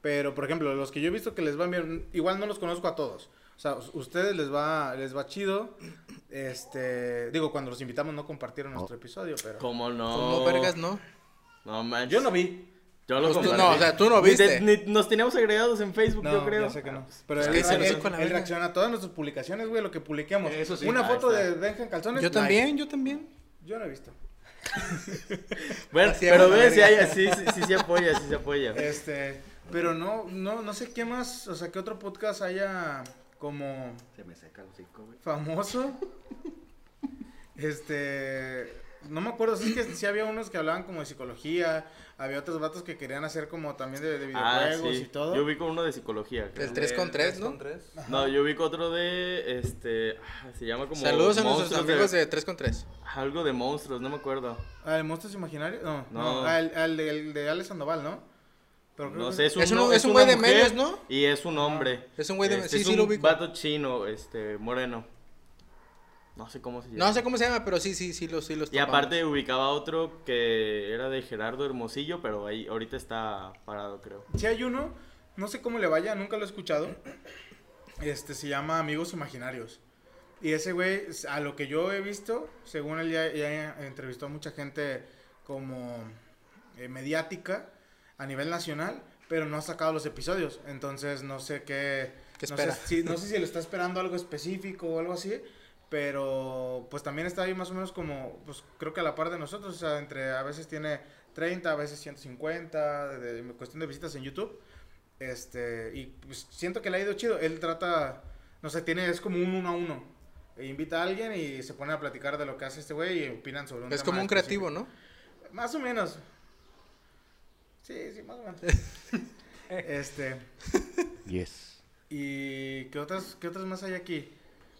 Pero, por ejemplo, los que yo he visto que les van bien, igual no los conozco a todos. O sea, us- ustedes les va, les va chido. Este, digo, cuando los invitamos no compartieron nuestro episodio, pero. ¿Cómo no? ¿Cómo vergas no? No manches. Yo no vi. Yo lo Pues tú no, o sea, tú no Ni viste. te- ni nos teníamos agregados en Facebook, No, yo creo. ya sé que no. Pero Es él, él- nos él- fue con la él verga. reacciona a todas nuestras publicaciones, güey, lo que publiquemos. Eso sí. Una foto está. de Benja en calzones. Yo también, yo también. Yo no he visto. Bueno, Así pero ve, si hay, sí, sí, sí se apoya, sí se apoya. Este, pero no, no, no sé qué más, o sea, qué otro podcast haya como Se me seca el hocico, güey. famoso. Este, no me acuerdo, sí es que sí había unos que hablaban como de psicología, había otros vatos que querían hacer como también de, de Ah, videojuegos sí. y todo. Yo vi con uno de psicología. creo. El 3 con 3, ¿no? No, yo vi con otro de, este, ah, se llama como Saludos a nuestros amigos de 3 con 3. Algo de monstruos, no me acuerdo. ¿Al Monstruos Imaginarios? No, no, No. de, el de Alex Sandoval, ¿no? Pero No sé, es un, Es un- no- es un una güey de medios, ¿no? Y es un hombre. Es un güey de- Este, sí, es sí un lo ubico. vato chino, este, moreno. No sé cómo se llama. No sé cómo se llama, pero sí, sí, sí, los, sí los Y topamos. aparte ubicaba otro que era de Gerardo Hermosillo, pero ahí ahorita está parado, creo. Si hay uno, no sé cómo le vaya, nunca lo he escuchado. Este se llama Amigos Imaginarios. Y ese güey, a lo que yo he visto, según él ya, ya entrevistó a mucha gente como eh, mediática a nivel nacional, pero no ha sacado los episodios. Entonces no sé qué. ¿Qué no sé espera? si- no sé si le está esperando algo específico o algo así. Pero pues también está ahí más o menos como, pues creo que a la par de nosotros, o sea, entre a veces tiene 30, a veces 150, de, de cuestión de visitas en YouTube. Este, y pues siento que le ha ido chido. Él trata, no sé, tiene, es como un uno a uno. E invita a alguien y se pone a platicar de lo que hace este güey y opinan sobre un Es tema como un creativo, ¿no? Más o menos. Sí, sí, más o menos. este, Yes. ¿y qué otras, qué otras más hay aquí?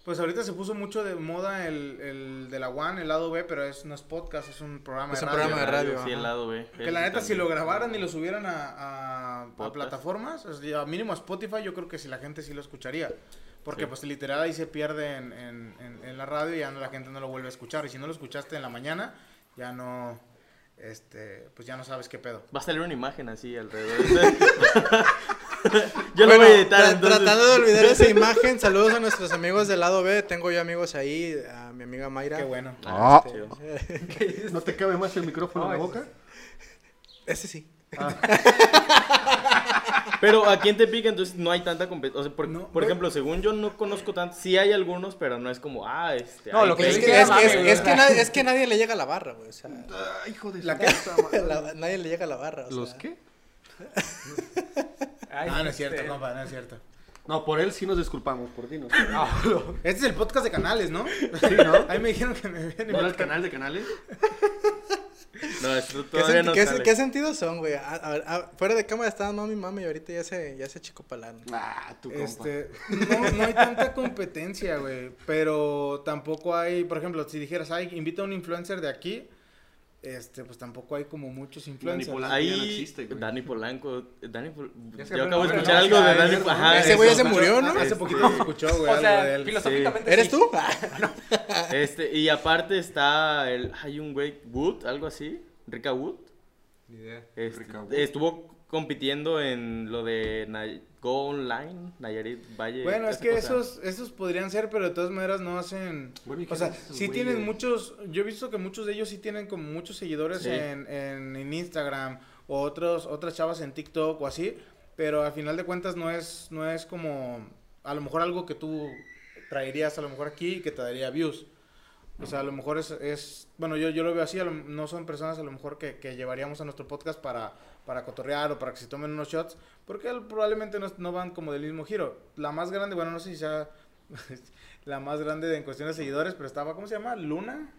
Pues ahorita se puso mucho de moda el, el de la One, el lado B, pero es, no es podcast, es un programa Es de un radio. programa de radio, Sí, el lado B. Que la neta, si lo grabaran y lo subieran a, a- a plataformas, o sea, mínimo a Spotify, yo creo que si la gente sí lo escucharía. Porque Sí. pues literal ahí se pierde en, en- en- en la radio y ya no, la gente no lo vuelve a escuchar. Y si no lo escuchaste en la mañana, ya no, este, pues ya no sabes qué pedo. Va a salir una imagen así alrededor. Yo lo Bueno, voy a editar, tra- entonces. Tratando de olvidar esa imagen, saludos a nuestros amigos del lado B. Tengo yo amigos ahí, a mi amiga Mayra. Qué bueno. Ah. Este, ¿No te cabe más el micrófono en la boca? ese sí. Pero aquí en Tepic entonces no hay tanta competencia. O sea, por, No, por no. ejemplo, según yo no conozco tanto. Sí hay algunos, pero no es como, ah, este. No, lo que Es que, es, que, es, que nadie, es que nadie le llega a la barra, güey. O sea, Ah, hijo de ¿La su qué? puta madre. la- nadie le llega a la barra. o ¿Los sea. qué? Ay, Ah, no es cierto, este, compa, no es cierto. No, por él sí nos disculpamos, por ti no. Este es el podcast de canales, ¿no? Sí, ¿no? Ahí me dijeron que me habían ¿No era el canal de canales? No, esto ¿Qué, todavía sen- no qué- sale. qué sentidos son, güey? A- a- a- fuera de cámara estaban mami y mami y ahorita ya se, ya se chicopalaron. Ah, tu compa. Este, no, no hay tanta competencia, güey. Pero tampoco hay, por ejemplo, si dijeras, ay, invita a un influencer de aquí, este, pues tampoco hay como muchos influencers. Polanco Ahí, ya no existe, güey. Dani Polanco, Dani Pol- Yo acabo de escuchar no, algo de Dani ya, Pol- Ajá, Ese güey ya se murió, ¿no? Hace poquito se escuchó, güey, O algo sea, de él. filosóficamente ¿Eres sí. tú? Este, y aparte está el, hay un güey, Wood, algo así, Rica Wood. Ni idea. Este, Rica Wood. estuvo compitiendo en lo de Nay- Go Online, Nayarit Valle. Bueno, es que cosa. esos, esos podrían ser, pero de todas maneras no hacen... Bueno, ¿y qué O sea, sí tienen muchos... Yo he visto que muchos de ellos sí tienen como muchos seguidores Sí. en, en, en Instagram o otros, otras chavas en TikTok o así, pero al final de cuentas no es, no es como a lo mejor algo que tú traerías a lo mejor aquí y que te daría views. O sea, a lo mejor es, es bueno, yo, yo lo veo así, a lo- no son personas a lo mejor que, que llevaríamos a nuestro podcast para, para cotorrear o para que se tomen unos shots, porque probablemente no, no van como del mismo giro. La más grande, bueno, no sé si sea la más grande en cuestión de seguidores, pero estaba, ¿cómo se llama? Luna.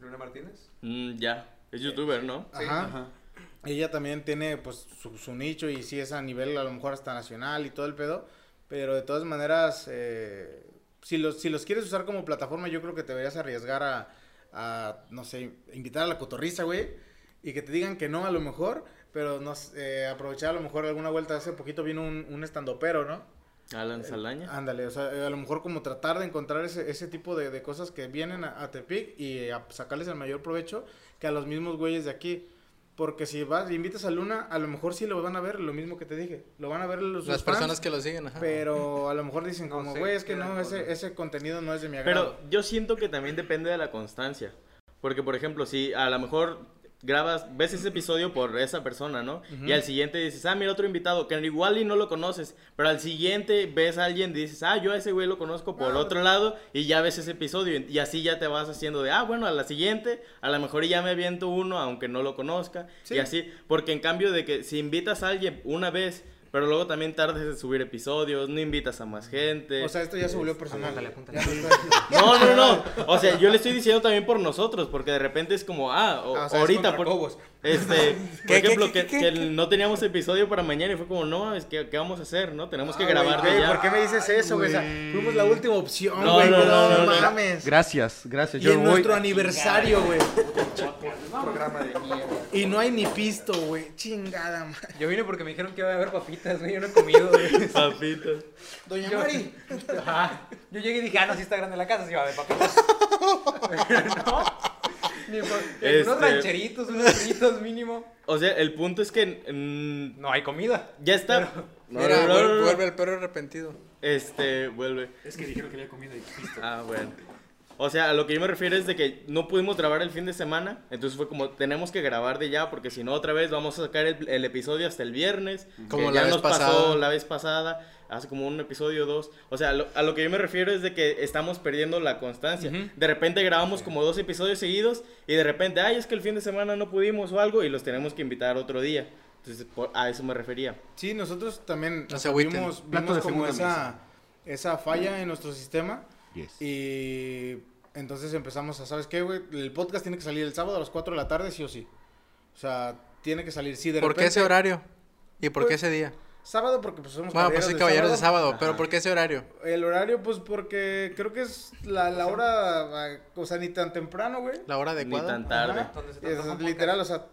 Luna Martínez. Mm, ya, es youtuber, ¿no? Ajá. Ajá. Ella también tiene pues su, su nicho y sí es a nivel a lo mejor hasta nacional y todo el pedo, pero de todas maneras, eh, si, los, si los quieres usar como plataforma, yo creo que te deberías arriesgar a, a, no sé, invitar a la cotorriza, güey, y que te digan que no a lo mejor, pero no, sé, eh, aprovechar a lo mejor alguna vuelta, hace poquito vino un, un estandopero, ¿no? Alan Saldaña. Ándale, o sea, eh, a lo mejor como tratar de encontrar ese, ese tipo de, de cosas que vienen a, a Tepic y a sacarles el mayor provecho que a los mismos güeyes de aquí. Porque si vas y invitas a Luna, a lo mejor sí lo van a ver, lo mismo que te dije. Lo van a ver los, Las fans, personas que lo siguen, ajá. Pero a lo mejor dicen como, güey, es que no, ese, ese contenido no es de mi agrado. Pero yo siento que también depende de la constancia. Porque, por ejemplo, si a lo mejor grabas, ves ese episodio por esa persona, ¿no? Y al siguiente dices, ah, mira otro invitado, que igual y no lo conoces, pero al siguiente ves a alguien y dices, ah, yo a ese güey lo conozco por otro lado y ya ves ese episodio y así ya te vas haciendo de, ah, bueno, a la siguiente, a lo mejor ya me aviento uno aunque no lo conozca Sí. y así, porque en cambio de que si invitas a alguien una vez, pero luego también tardes en subir episodios, no invitas a más gente. o sea, esto ya se volvió personal. Apúntale, apúntale. Ya no No, no. O sea, yo le estoy diciendo también por nosotros, porque de repente es como, ah, o- Ah, o sea, es ahorita, contra por, Cobos. este, por ¿Qué, ejemplo, qué, que, qué, que qué? no teníamos episodio para mañana y fue como, no, es que, ¿qué vamos a hacer, no? Tenemos que Ah, grabar de ya. ¿Por qué me dices eso, güey? O sea, fuimos la última opción, No, güey. no, No, no, no, no. mames. Gracias, gracias. Y Yo en voy. nuestro aniversario, güey. Programa de mierda. Y no hay ni pisto, güey. Chingada, madre. Yo vine porque me dijeron que iba a haber papitas, güey. Yo no he comido, güey. Papitas. Doña Yo- Mari. Ajá. Yo llegué y dije, ah, no, sí está grande la casa, sí va a haber papitas. no. Ni por... Este- Unos rancheritos, unos fritos mínimo. O sea, el punto es que mm, No hay comida. ya está. No, Mira, no, no, vuel- no, no. vuelve el perro arrepentido. Este, vuelve. Es que dijeron que había comida y pisto. Ah, bueno. O sea, a lo que yo me refiero es de que no pudimos grabar el fin de semana, entonces fue como, tenemos que grabar de ya, porque si no otra vez vamos a sacar el, el episodio hasta el viernes, Como que la ya vez nos pasó la vez pasada, hace como un episodio o dos. O sea, lo- a lo que yo me refiero es de que estamos perdiendo la constancia. De repente grabamos como dos episodios seguidos y de repente, ay, es que el fin de semana no pudimos o algo y los tenemos que invitar otro día. Entonces, por- a eso me refería. Sí, nosotros también o se sea, vimos, vimos como esa, esa falla en nuestro sistema Yes. y entonces empezamos a, ¿sabes qué, güey? El podcast tiene que salir el sábado a las 4 de la tarde, sí o sí. O sea, tiene que salir, sí, de ¿Por qué repente... ese horario? ¿Y por qué Pues, ese día? Sábado porque pues somos Bueno, pues sí, caballeros de sábado, pero Ajá. ¿por qué ese horario? El horario, pues porque creo que es la, la hora, o sea, ni tan temprano, güey. ¿La hora Ni adecuada? tan tarde. Es literal, o sea,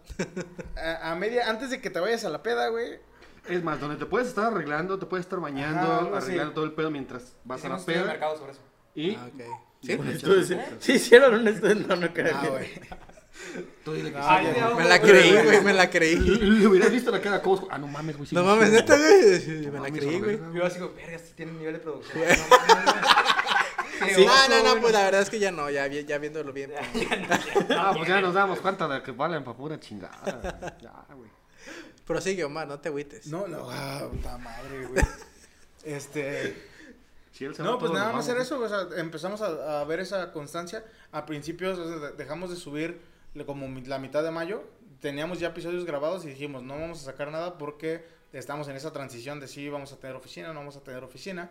a, a media, antes de que te vayas a la peda, güey. Es más, donde te puedes estar arreglando, te puedes estar bañando, Ajá, arreglando todo el pedo mientras vas a la peda. mercado sobre eso. Y Ah, ok. ¿Sí? Entonces, sí hicieron un estudio, no, no creo Ah, que- güey. tú dile que Ay, sí. Dios. Me la creí, güey, me la creí. Le hubieras visto la cara a Cobos. Ah, no mames, güey. sí No me mames, neta, güey. Me la creí, güey. Yo así como, verga, si tienen nivel de producción. No, Sí, no, no, no, pues la verdad es que ya no, ya, vi- ya viéndolo bien. Ah, pues ya nos damos cuenta de que valen pa' pura chingada. Ya, güey. Prosigue, Omar, no te agüites. No, no, ah, puta madre, güey. Este. Si él se va, No, pues nada más era eso, o sea, empezamos a, a ver esa constancia. A principios o sea, de- dejamos de subir como la mitad de mayo. Teníamos ya episodios grabados y dijimos, no vamos a sacar nada porque estamos en esa transición de si vamos a tener oficina, no vamos a tener oficina.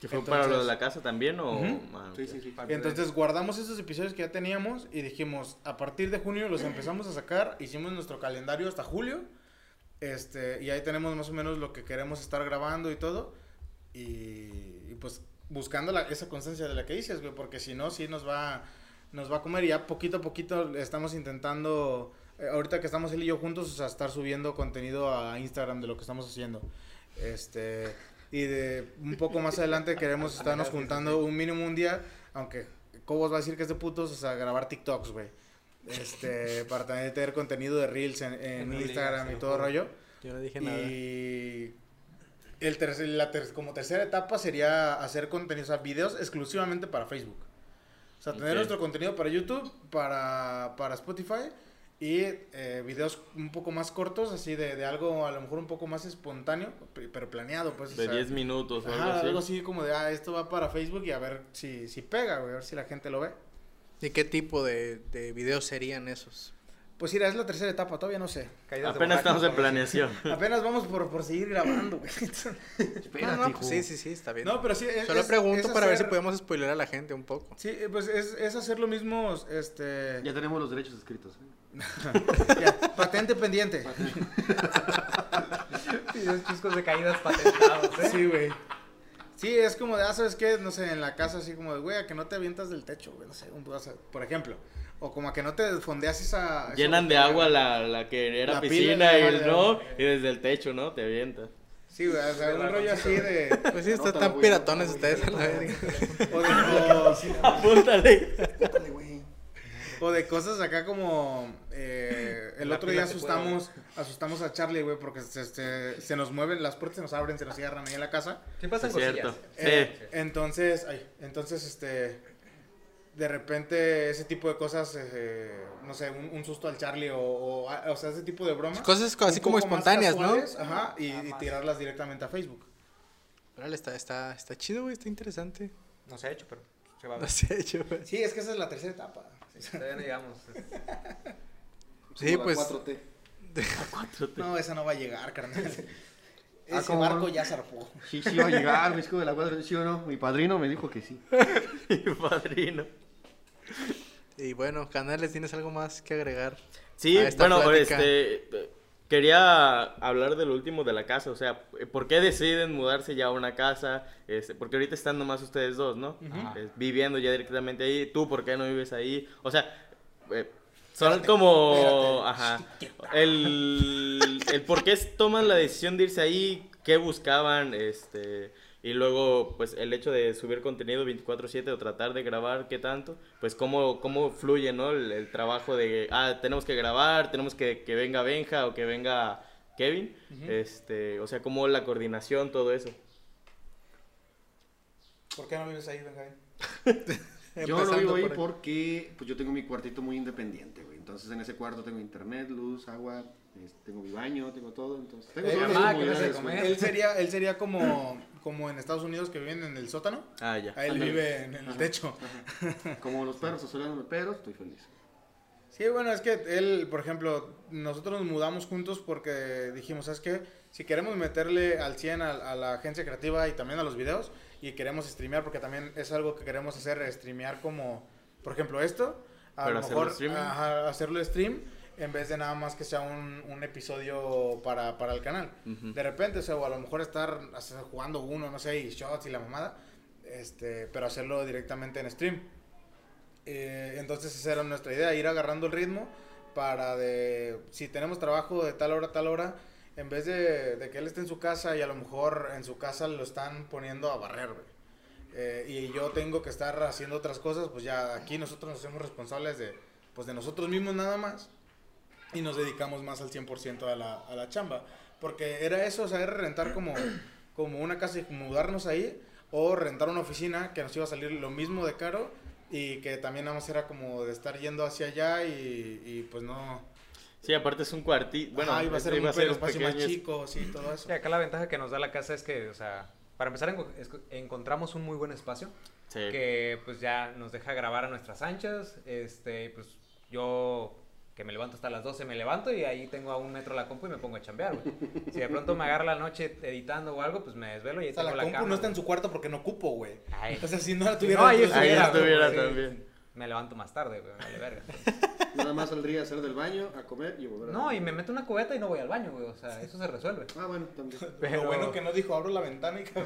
¿Que fue para lo de Entonces- la casa también o...? Ujú. Ah, Sí, ok. sí, sí. Entonces guardamos esos episodios que ya teníamos y dijimos, a partir de junio los empezamos a sacar, hicimos nuestro calendario hasta julio, este, y ahí tenemos más o menos lo que queremos estar grabando y todo, y, y pues buscando la- esa constancia de la que dices, güey, porque si no, sí nos va, nos va a comer y ya poquito a poquito estamos intentando, eh, ahorita que estamos él y yo juntos, o sea, estar subiendo contenido a Instagram de lo que estamos haciendo, este... Y de un poco más adelante queremos estarnos juntando un mínimo un día, aunque Cobos va a decir que es de putos, o sea, grabar TikToks, güey. Este, para también tener contenido de Reels en, en No digas, Instagram y todo rollo. Yo no dije nada. Y el tercer, la ter- como tercera etapa sería hacer contenido, o sea, videos exclusivamente para Facebook. O sea, tener nuestro contenido para YouTube, para, para Spotify y eh, videos un poco más cortos, así de, de algo a lo mejor un poco más espontáneo, pe- pero planeado, pues. De sea, 10 minutos o algo así. algo así como de, ah, esto va para Facebook y a ver si, si pega, güey, a ver si la gente lo ve. ¿Y qué tipo de, de videos serían esos? Pues mira, es la tercera etapa, todavía no sé. Caídas de Apenas estamos en planeación. Apenas vamos por, por seguir grabando, güey. no, no, pues sí, sí, sí, está bien. No, pero sí. es- Solo es- pregunto es para ver si podemos spoiler a la gente un poco. Sí, pues es, es hacer lo mismo, este... Ya tenemos los derechos escritos. ¿eh? ya, patente pendiente. Videos chuscos de caídas patentados, ¿eh? Sí, güey. Sí, es como de, ah, ¿sabes qué? No sé, en la casa así como de, güey, a que no te avientas del techo, güey, no sé, un, o sea, por ejemplo. O como a que no te fondeas esa... esa Llenan de agua la, la que era La pila, piscina y el no, y desde el techo, ¿no? Te avientas. Sí, güey, o sea, un rollo así de... Pues sí, están güey, piratones ustedes a la verga. O de, o- Apúntale. Güey. O de cosas acá como eh, el La otro día puede asustamos, asustamos a Charlie, güey, porque se, se, se nos mueven, las puertas se nos abren, se nos cierran ahí en la casa. Sí pasan Es cosillas. cierto. Eh, Sí. entonces, ay, entonces, este, de repente ese tipo de cosas, eh, no sé, un, un susto al Charlie o, o, o sea, ese tipo de bromas. Cosas co- así como espontáneas, ¿no? Ajá, y, y tirarlas directamente a Facebook. Órale, está, está, está chido, güey, está interesante. No se ha hecho, pero se va a No ver. se ha hecho, güey. Sí, es que esa es la tercera etapa. Todavía no llegamos. Sí, Como la pues. 4T. No, esa no va a llegar, carnal. Ah, Ese ¿cómo barco no? ya zarpó. Sí, sí va a llegar, es como de la 4 ¿sí o no? Mi padrino me dijo que sí. Mi padrino. Y bueno, Canales, ¿tienes algo más que agregar? Sí, a esta bueno, plática? este. Quería hablar de lo último de la casa, o sea, ¿por qué deciden mudarse ya a una casa? Este, porque ahorita están nomás ustedes dos, ¿no? Eh, viviendo ya directamente ahí. ¿Tú por qué no vives ahí? O sea, eh, son Espérate, como... espérate. Ajá. El, el por qué toman la decisión de irse ahí, qué buscaban, este... Y luego, pues, el hecho de subir contenido 24/7 o tratar de grabar, ¿qué tanto? Pues, cómo, cómo fluye, ¿no? El, el trabajo de, ah, tenemos que grabar, tenemos que que venga Benja o que venga Kevin. Este, o sea, cómo la coordinación, todo eso. ¿Por qué no vives ahí, Benjamín? Yo no vivo ahí por ahí. porque pues yo tengo mi cuartito muy independiente, güey. Entonces en ese cuarto tengo internet, luz, agua, tengo mi baño, tengo todo, entonces tengo Eh, todas las mamá, que no comodidades, se güey. come. Él sería, él sería como, como en Estados Unidos que viven en el sótano. Ah, ya. Ahí él Ándale. vive en el Ajá. techo. Como los perros, asolando perros, estoy feliz. Sí, bueno, es que él, por ejemplo, nosotros nos mudamos juntos porque dijimos, ¿sabes qué? Si queremos meterle al 100 a, a la agencia creativa y también a los videos y queremos streamear, porque también es algo que queremos hacer, streamear como, por ejemplo, esto, a Pero lo hacerlo mejor ajá, hacerlo stream en vez de nada más que sea un, un episodio para, para el canal. Ujú. De repente, o sea, o a lo mejor estar jugando uno, no sé, y shots y la mamada, este, pero hacerlo directamente en stream. Eh, entonces esa era nuestra idea, ir agarrando el ritmo para de, si tenemos trabajo de tal hora a tal hora, en vez de, de que él esté en su casa y a lo mejor en su casa lo están poniendo a barrer, güey. Eh, y yo tengo que estar haciendo otras cosas, pues ya aquí nosotros nos hacemos responsables de, pues de nosotros mismos nada más y nos dedicamos más al 100% a la, a la chamba. Porque era eso, o sea, era rentar como, como una casa y mudarnos ahí o rentar una oficina que nos iba a salir lo mismo de caro y que también nada más era como de estar yendo hacia allá y, y pues no... Sí, aparte es un cuartito. Bueno, Ajá, iba a ser un ser espacio más pequeño, chico, sí, todo eso. Sí, acá la ventaja que nos da la casa es que, o sea, para empezar encontramos un muy buen espacio Sí. que pues ya nos deja grabar a nuestras anchas, este, pues yo que me levanto hasta las 12, me levanto y ahí tengo a un metro la compu y me pongo a chambear, güey. Si de pronto me agarra la noche editando o algo, pues me desvelo y ahí O sea, tengo la la, compu cama, no está en su cuarto porque no ocupo, güey. Ay. Sea, si no la Si tuviera... no, ahí estuviera, también. Me levanto más tarde, güey, vale verga. Nada más saldría a hacer del baño, a comer y volver a No, y me meto una cubeta y no voy al baño, güey, o sea, eso se resuelve. Ah, bueno, también. Pero- Lo bueno que no dijo, abro la ventana y güey.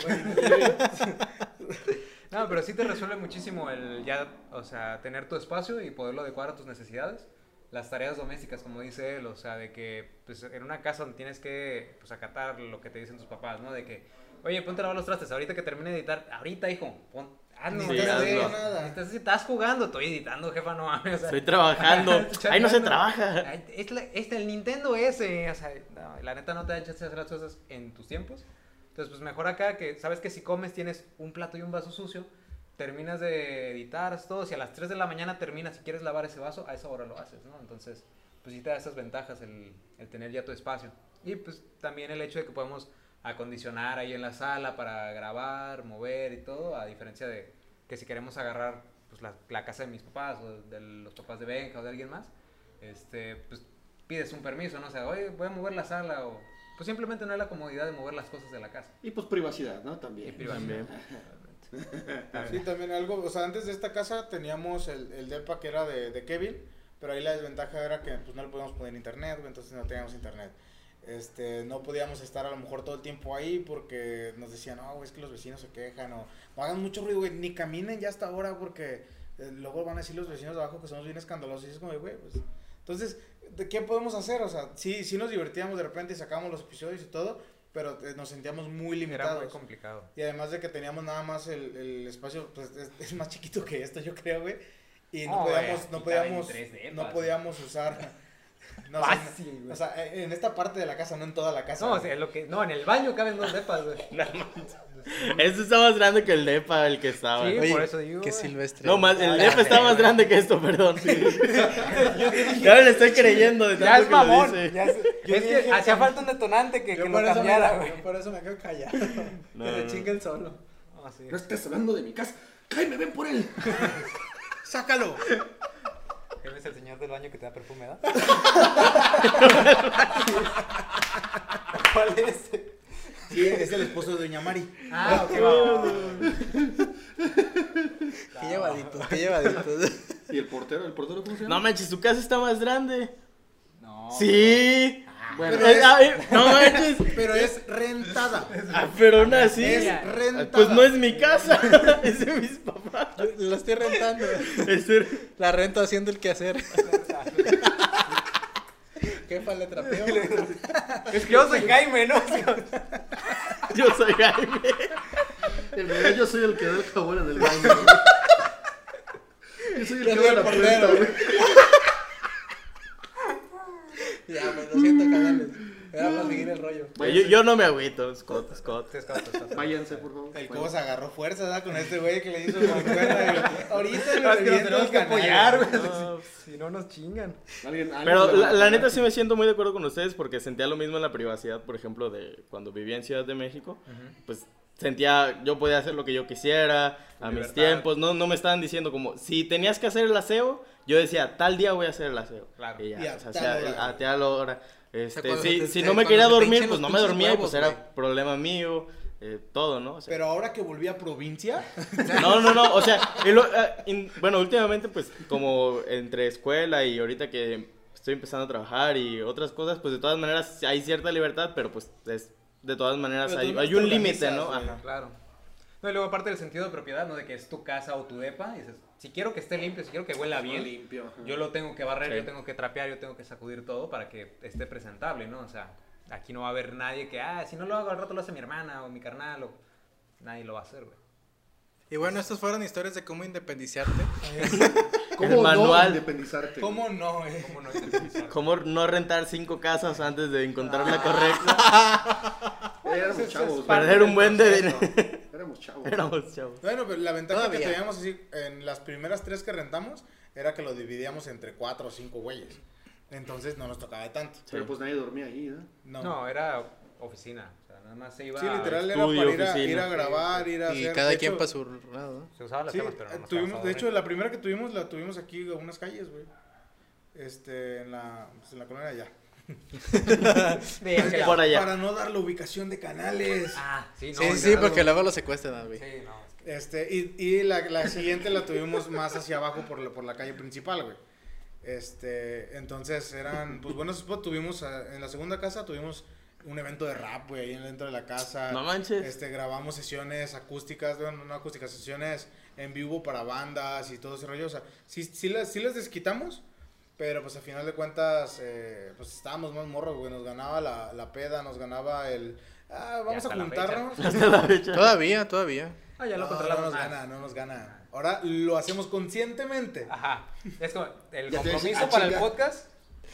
No, pero sí te resuelve muchísimo el ya, o sea, tener tu espacio y poderlo adecuar a tus necesidades. Las tareas domésticas, como dice él, o sea, de que pues, en una casa donde tienes que pues, acatar lo que te dicen tus papás, ¿no? De que, oye, ponte a lavar los trastes, ahorita que termine de editar, ahorita, hijo, pon, hazlo, Ni Sí, estás nada. Estás, estás jugando, estoy editando, jefa, no mames. o sea, Estoy trabajando. Ahí no se trabaja. Ay, Es, la- es el Nintendo ese, o sea, no, la neta no te da chance de hacer las cosas en tus tiempos. Entonces, pues mejor acá que sabes que si comes tienes un plato y un vaso sucio, terminas de editar, todo, si a las 3 de la mañana terminas, si quieres lavar ese vaso, a esa hora lo haces, ¿no? Entonces, pues sí te da esas ventajas el, el tener ya tu espacio. Y pues también el hecho de que podemos acondicionar ahí en la sala para grabar, mover y todo, a diferencia de que si queremos agarrar pues, la, la casa de mis papás o de los papás de Benja o de alguien más, este, pues pides un permiso, ¿no? O sea, oye, voy a mover la sala o... Pues simplemente no hay la comodidad de mover las cosas de la casa. Y pues privacidad, ¿no? Y También. Sí, también algo, o sea, antes de esta casa teníamos el, el depa que era de, de Kevin, pero ahí la desventaja era que pues no le podíamos poner internet, entonces no teníamos internet. Este, no podíamos estar a lo mejor todo el tiempo ahí porque nos decían, no, güey, es que los vecinos se quejan o no hagan mucho ruido, güey, ni caminen ya hasta ahora porque eh, luego van a decir los vecinos de abajo que somos bien escandalosos y es como, güey, pues... Entonces, ¿de qué podemos hacer? O sea, sí, sí nos divertíamos de repente y sacábamos los episodios y todo, pero eh, nos sentíamos muy Era limitados. muy complicado. Y además de que teníamos nada más el, el espacio, pues es, es más chiquito que esto, yo creo, güey. Y no podíamos, no podíamos, no podíamos usar. No, o sea, Fácil, güey. o sea, en esta parte de la casa, no en toda la casa. No, o güey. sea, lo que, no, en el baño caben dos depas, güey. Este está más grande que el depa, el que estaba. Sí, Oye, por eso digo, Qué güey. silvestre. No, más, el Ah, depa está más grande que esto, perdón. ya le estoy creyendo de tanto Ya es que lo mamón. dice. ya es, es que hacía falta un detonante que, Yo que por, lo eso me, cambiara, yo güey. por eso me quedo callado. No, que le no. chinguen solo. No, sí. No estés hablando de mi casa. ¡Cállame, ven por él! ¡Sácalo! Él es el señor del baño que te da perfume, ¿verdad? ¿Cuál es? Sí, es el esposo de Doña Mari. Ah, ok, va. Qué llevaditos, qué llevaditos. ¿Y el portero? ¿El portero cómo se llama? No manches, su casa está más grande. No. Sí. Bueno, Eh, ay, no manches. Pero es rentada. Ah, pero aún así. Es rentada. Pues no es mi casa, es de mis papás. La estoy rentando. Es La rento haciendo el quehacer. Jefa, le trapeo. Es que yo soy Jaime, ¿no? Yo soy Jaime. En yo soy el que da el jabón en el baño. Yo soy el que da la puerta, güey. Ya, me lo siento, canales. Vamos a seguir el rollo. Yo, yo no me agüito, Scott, Scott. Scott, Scott. Váyanse, por favor. El Cobos agarró fuerza, ¿verdad? Con este güey que le hizo Ahorita No, lo es que nos tenemos que apoyar, güey. No, Si no nos chingan. Alguien- alguien Pero la, neta sí me siento muy de acuerdo con ustedes porque sentía lo mismo en la privacidad, por ejemplo, de cuando vivía en Ciudad de México. Pues sentía, yo podía hacer lo que yo quisiera, a mis tiempos, no, no me estaban diciendo como, si tenías que hacer el aseo, yo decía, tal día voy a hacer el aseo. Claro. Y ya, Y a o sea, tal sea, hora. a tal hora. Este, si, te- si no me quería dormir, pues no me dormía y huevos, pues era problema mío, eh, todo, ¿no? O sea, Pero ahora que volví a provincia, no, no, no, o sea, lo- in- bueno, últimamente pues como entre escuela y ahorita que estoy empezando a trabajar y otras cosas, pues de todas maneras hay cierta libertad, pero pues es, de todas maneras Pero hay, hay un límite, ¿no? güey. Ajá. Claro. No, y luego aparte del sentido de propiedad, ¿no? De que es tu casa o tu depa. Y dices, si quiero que esté limpio, si quiero que huela bien, limpio. ajá. yo lo tengo que barrer, Sí. yo tengo que trapear, yo tengo que sacudir todo para que esté presentable, ¿no? O sea, aquí no va a haber nadie que, ah, si no lo hago al rato lo hace mi hermana o mi carnal o... Nadie lo va a hacer, güey. Y bueno, estas fueron historias de cómo independizarte. ¿Cómo El manual. no independizarte? ¿cómo no, eh? ¿Cómo no independizar? ¿Cómo no rentar cinco casas antes de encontrar Ah. la correcta? Éramos chavos, güey. Perder un buen de dinero. Éramos chavos. Éramos chavos. Bueno, pero la ventaja que teníamos así, en las primeras tres que rentamos, era que lo dividíamos entre cuatro o cinco güeyes. Entonces no nos tocaba de tanto. Pero pues nadie dormía ahí, ¿no? No. No, era oficina. O sea, nada más se iba... sí, literal era estudio, para ir a, oficina. ir a grabar, ir a Y hacer. cada de quien hecho, para su lado. ¿no? Se usaban las Sí, camas, pero no nos tuvimos, de hecho, la primera que tuvimos la tuvimos aquí a unas calles, güey. Este, en la, pues, en la colonia allá. De lado. Por allá. Para no dar la ubicación de canales. Ah, sí, no. Sí, sí, porque luego lo secuestran, güey. Sí, no. es que- Este, y, y la, la siguiente la tuvimos más hacia abajo por la, por la calle principal, güey. Este, entonces eran, pues buenos spots. Tuvimos, eh, en la segunda casa tuvimos un evento de rap, güey, ahí dentro de la casa. No manches. Este, grabamos sesiones acústicas, bueno, no acústicas, sesiones en vivo para bandas y todo ese rollo. O sea, sí, sí, les, sí les desquitamos, pero pues a final de cuentas, eh, pues estábamos más morros, güey. Nos ganaba la, la peda, nos ganaba el... Ah, vamos a juntarnos. Todavía, todavía. Ah, ya lo No, controlamos. No nos Ah. gana, no nos gana. Ahora lo hacemos conscientemente. Ajá. Es como el compromiso ah, para el podcast.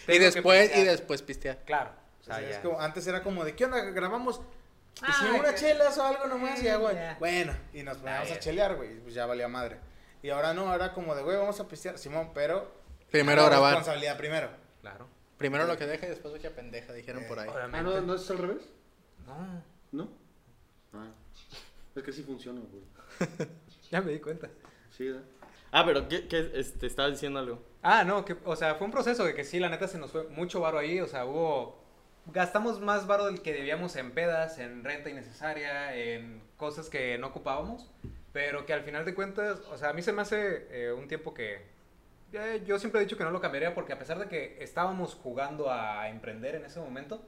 Y después, y pistear. después pistear. Claro. O O sea, sea, es ya. como- antes era como de, ¿qué onda? Grabamos que Ah, si una chelas o algo nomás y ya, güey. Bueno, y nos poníamos a chelear, güey. Pues ya valía madre. Y ahora no, ahora como de, güey, vamos a pistear, Simón, pero. Primero la grabar. responsabilidad primero. Claro. Primero lo que deja y después lo que pendeja, dijeron por ahí. Ah, Obviamente. ¿no, ¿no es al revés? No. ¿No? Ah, es que sí funciona, güey. Ya me di cuenta. Sí, ¿verdad? Ah, pero ¿qué, qué este, estabas diciendo algo? Ah, no, que, o sea, fue un proceso de que sí, la neta se nos fue mucho varo ahí, o sea, hubo, gastamos más varo del que debíamos en pedas, en renta innecesaria, en cosas que no ocupábamos, pero que al final de cuentas, o sea, a mí se me hace eh, un tiempo que, eh, yo siempre he dicho que no lo cambiaría porque a pesar de que estábamos jugando a emprender en ese momento,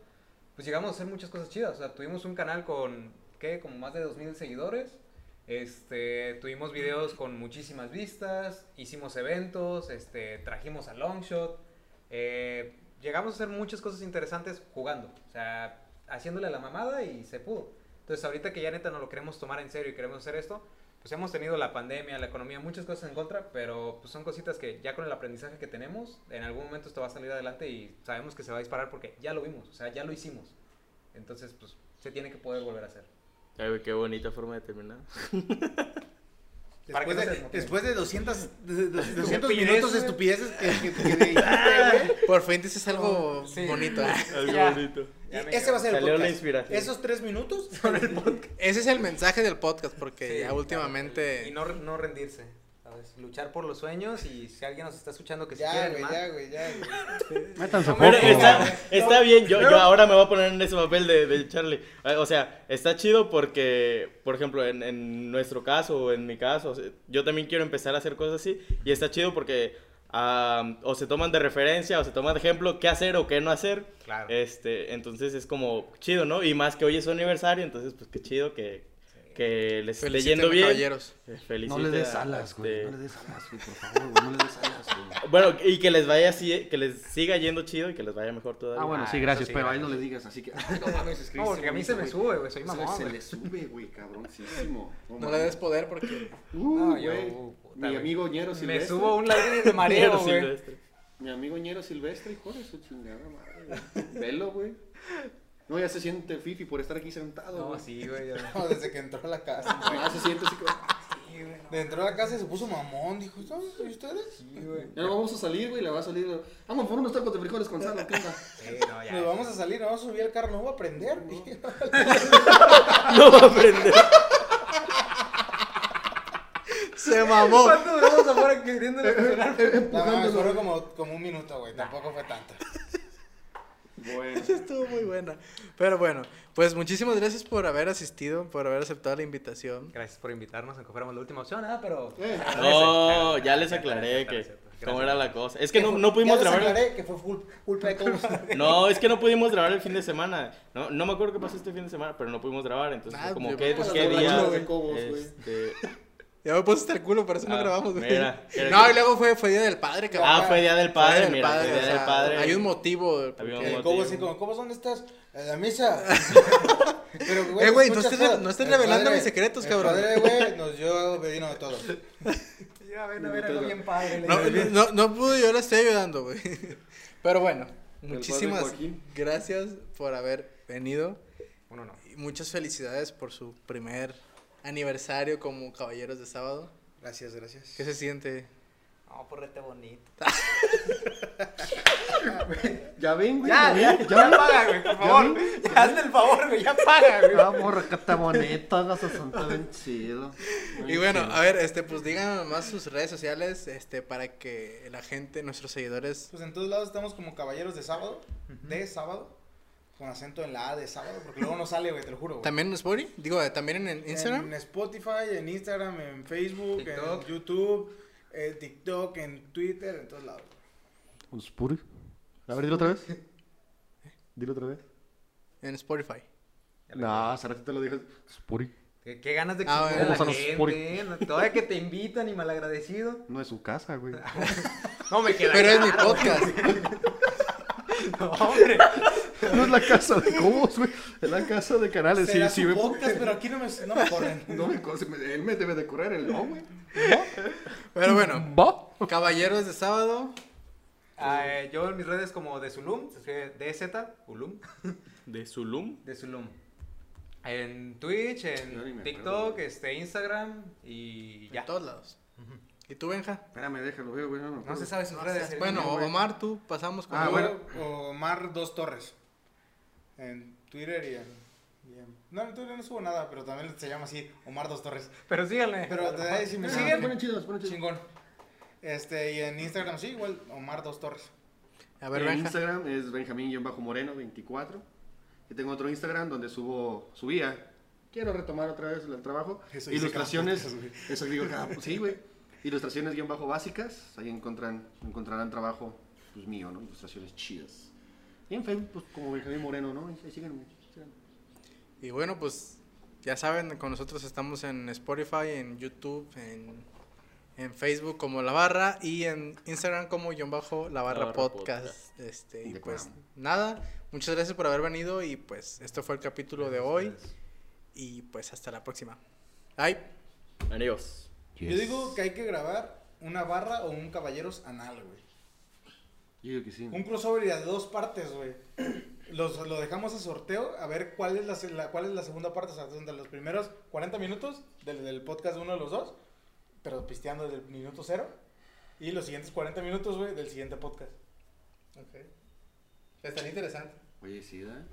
pues llegamos a hacer muchas cosas chidas, o sea, tuvimos un canal con, ¿qué? Como más de 2.000 seguidores, este, tuvimos videos con muchísimas vistas, hicimos eventos, este, trajimos a Longshot, eh, llegamos a hacer muchas cosas interesantes jugando, o sea, haciéndole la mamada y se pudo. Entonces ahorita que ya neta no lo queremos tomar en serio y queremos hacer esto, pues hemos tenido la pandemia, la economía, muchas cosas en contra, pero pues son cositas que ya con el aprendizaje que tenemos, en algún momento esto va a salir adelante y sabemos que se va a disparar porque ya lo vimos, o sea, ya lo hicimos. Entonces, pues se tiene que poder volver a hacer. Ay, qué bonita forma de terminar. Después no de, después de 200, de- de- 200 Estupidez, minutos de estupideces que, que, que dijiste, güey. Por fin dices algo Sí. bonito. Algo Ya. bonito. Ese va a ser el podcast. inspiración. Esos tres minutos son el podcast. Ese es el mensaje del podcast, porque Sí, ya claro. últimamente... Y no, no rendirse, ¿sabes? Luchar por los sueños y si alguien nos está escuchando que si Ya, quieren güey, ya, güey, ya, güey. Métanse Pero poco. está, está bien, yo, yo ahora me voy a poner en ese papel de, de Charlie. Eh, O sea, está chido porque, por ejemplo, en, en nuestro caso o en mi caso, yo también quiero empezar a hacer cosas así. Y está chido porque ah, o se toman de referencia o se toman de ejemplo qué hacer o qué no hacer. Claro. Este, entonces es como chido, ¿no? Y más que hoy es su aniversario, entonces pues qué chido que, que les esté yendo bien. caballeros. Eh, No felicite le des alas, güey. este, No le des alas, güey, por favor, güey. No le des alas, güey. Bueno, y que les vaya así, que les siga yendo chido y que les vaya mejor todavía. Ah, bueno, Ah, sí, eso gracias, sí, pero a él gracias. no le digas, así que. No mames, No, porque a mí se me sube, güey, soy mamón, Se güey. le sube, güey, cabroncísimo. No le des poder porque... Uh, No, yo, uh, puta, Mi güey. amigo Ñero Me Silvestre. subo a un ladrillo de mareo, güey. Mi amigo Ñero Silvestre, hijo de su chingada madre. güey. Velo, güey. No, ya se siente fifi por estar aquí sentado, No, güey. sí, güey. No, desde que entró a la casa, güey. Ya se siente así como. Entró a la casa y se puso mamón. Dijo, ¿y ustedes? Sí, güey. Ya no vamos a salir, güey, le va a salir. Vamos por unos tacos de frijoles con sal, ¿qué onda? Sí, no, ya. Nos vamos a salir, nos vamos a subir al carro, no voy a prender. No va a aprender. Se mamó. ¿Cuánto duramos afuera queriendo estacionar? No, mames, fueron como, como un minuto, güey. Tampoco fue tanto. Bueno. Estuvo muy buena. Pero bueno, pues muchísimas gracias por haber asistido, por haber aceptado la invitación. Gracias por invitarnos, aunque fuéramos la última opción, ah, pero... Eh, No, ya les aclaré que cómo era la cosa. Es que no, no pudimos Ya les grabar. aclaré que fue culpa de todos. No, es que no pudimos grabar el fin de semana. No, no me acuerdo qué pasó este fin de semana, pero no pudimos grabar. Entonces, Ah, fue como que, creo que qué día. Cobos. Este, Ya me puse hasta el culo, por eso no Ah, grabamos, güey. mira, No, que- y luego fue, fue Día del Padre, cabrón. Ah, fue Día del Padre, mira, Padre, fue Día o del Padre. Hay un motivo. Porque- un El motivo. Cobo así como, ¿Cómo dónde estás? En la misa. Pero, Eh, güey, no estés re- todo. no estés El revelando padre- mis secretos, cabrón. El padre, güey, nos dio vino de todo. Ya, ven a ver algo bien padre. le No, no, no pude, yo la estoy ayudando, güey. Pero bueno, muchísimas gracias por haber venido. Uno no. Y muchas felicidades por su primer aniversario como Caballeros de Sábado. Gracias, gracias. ¿Qué se siente? No, porrete bonito. Ya ven, güey. Ya, ya, ven, ya, ven. paga, güey, por favor. Ya, hazme el favor, güey, ya paga, güey. Ah, morra, cata bonita, hagas asunto bien chido. Y bueno, chido. a ver, este, pues digan más sus redes sociales, este, para que la gente, nuestros seguidores, Pues en todos lados estamos como caballeros de sábado, de sábado, con acento en la A de sábado, porque luego no sale, güey, te lo juro. güey. también en Spotify, digo, también en Instagram. En Spotify, en Instagram, en Facebook, TikTok. en YouTube, en TikTok, en Twitter, en todos lados. ¿Un Spuri? A ver, dilo otra vez. Dilo otra vez. En Spotify. No, hace ratito lo dije. Spuri. ¿Qué, qué ganas de que Ah, se bueno. la gente. Todavía que te invitan y malagradecido. No es su casa, güey. No me queda Pero es mi podcast. No, hombre. No es la casa de Cobos, güey. Es la casa de canales. Sí, Será sí, su me... podcast, pero aquí no me, no me corren. No me me- él me debe de correr el no, güey. Pero bueno, ¿Va? caballeros de sábado. Ah, eh, yo en mis redes como de Zulum, se escribe DZ, Ulum, De Zulum. de Zulum. En Twitch, en TikTok, este, Instagram y En ya. todos lados. ¿Y tú, Benja? Espérame, déjalo, güey, güey. No, No se sabe sus redes. Bueno, Sergio, güey. Omar, tú pasamos con Ah, bueno. Omar Dos Torres. En Twitter y en, y en- No, en Twitter no subo nada, pero también se llama así, Omar Dos Torres. Pero síganle. Pero de ahí sí me Ah, siguen. ponen chidos, ponen chidos. Chingón. Este, y en Instagram sí, igual, Omar Dos Torres. A ver, en Benja. Instagram es Benjamín-Moreno24. Y tengo otro Instagram donde subo, subía. Quiero retomar otra vez el trabajo. Eso Ilustraciones. podcast, Eso digo cada. Sí, güey. Ilustraciones guion bajo básicas. Ahí encuentran, encontrarán trabajo pues mío, ¿no? Ilustraciones chidas. Y en Facebook, pues como Benjamín Moreno, ¿no? Ahí síganme. síganme. Y bueno, pues ya saben, con nosotros estamos en Spotify, en YouTube, en, en Facebook como La Barra y en Instagram como guion bajo La Barra, Barra podcast. Podcast. Este, y pues nada, muchas gracias por haber venido y pues esto fue el capítulo de hoy y pues hasta la próxima. Bye. Adiós. Yo digo que hay que grabar una barra o un caballeros anal, güey. Yo digo que sí. Un crossover y de dos partes, güey. Los, lo dejamos a sorteo a ver cuál es la, la- cuál es la segunda parte. O sea, de los primeros 40 minutos del, del podcast de uno de los dos, pero pisteando desde el minuto cero. Y los siguientes 40 minutos, güey, del siguiente podcast. Ok. Está interesante. Oye, sí, ¿da?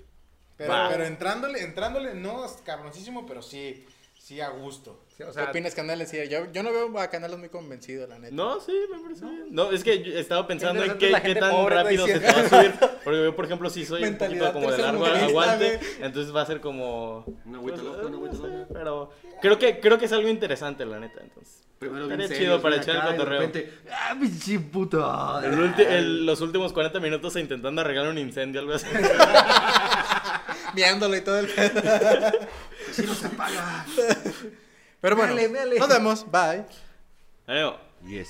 Pero, Va. pero entrándole, entrándole, no es cabroncísimo, pero sí, sí a gusto. Sí, o ¿Qué sea, opinas, Canales? Sí, yo, yo no veo a Canales muy convencido, la neta. No, sí, me parece bien. No, es que yo estaba pensando en qué, qué tan pobre, ¿no? rápido se te va a subir. Porque yo, por ejemplo, sí soy un Mentalidad poquito como de largo aguante. Entonces va a ser como. Una agüita loca, una agüita no loca. Pero creo que, creo que es algo interesante, la neta. Entonces. Primero bien chido serios, para echar el y de cotorreo. repente, ¡Ah, pinche puta! El ulti- el- los últimos 40 minutos intentando arreglar un incendio, algo así. Viéndolo y todo el pedo. ¡Si no se apaga! Pero bueno, nos vemos. Bye. Adiós. Yes.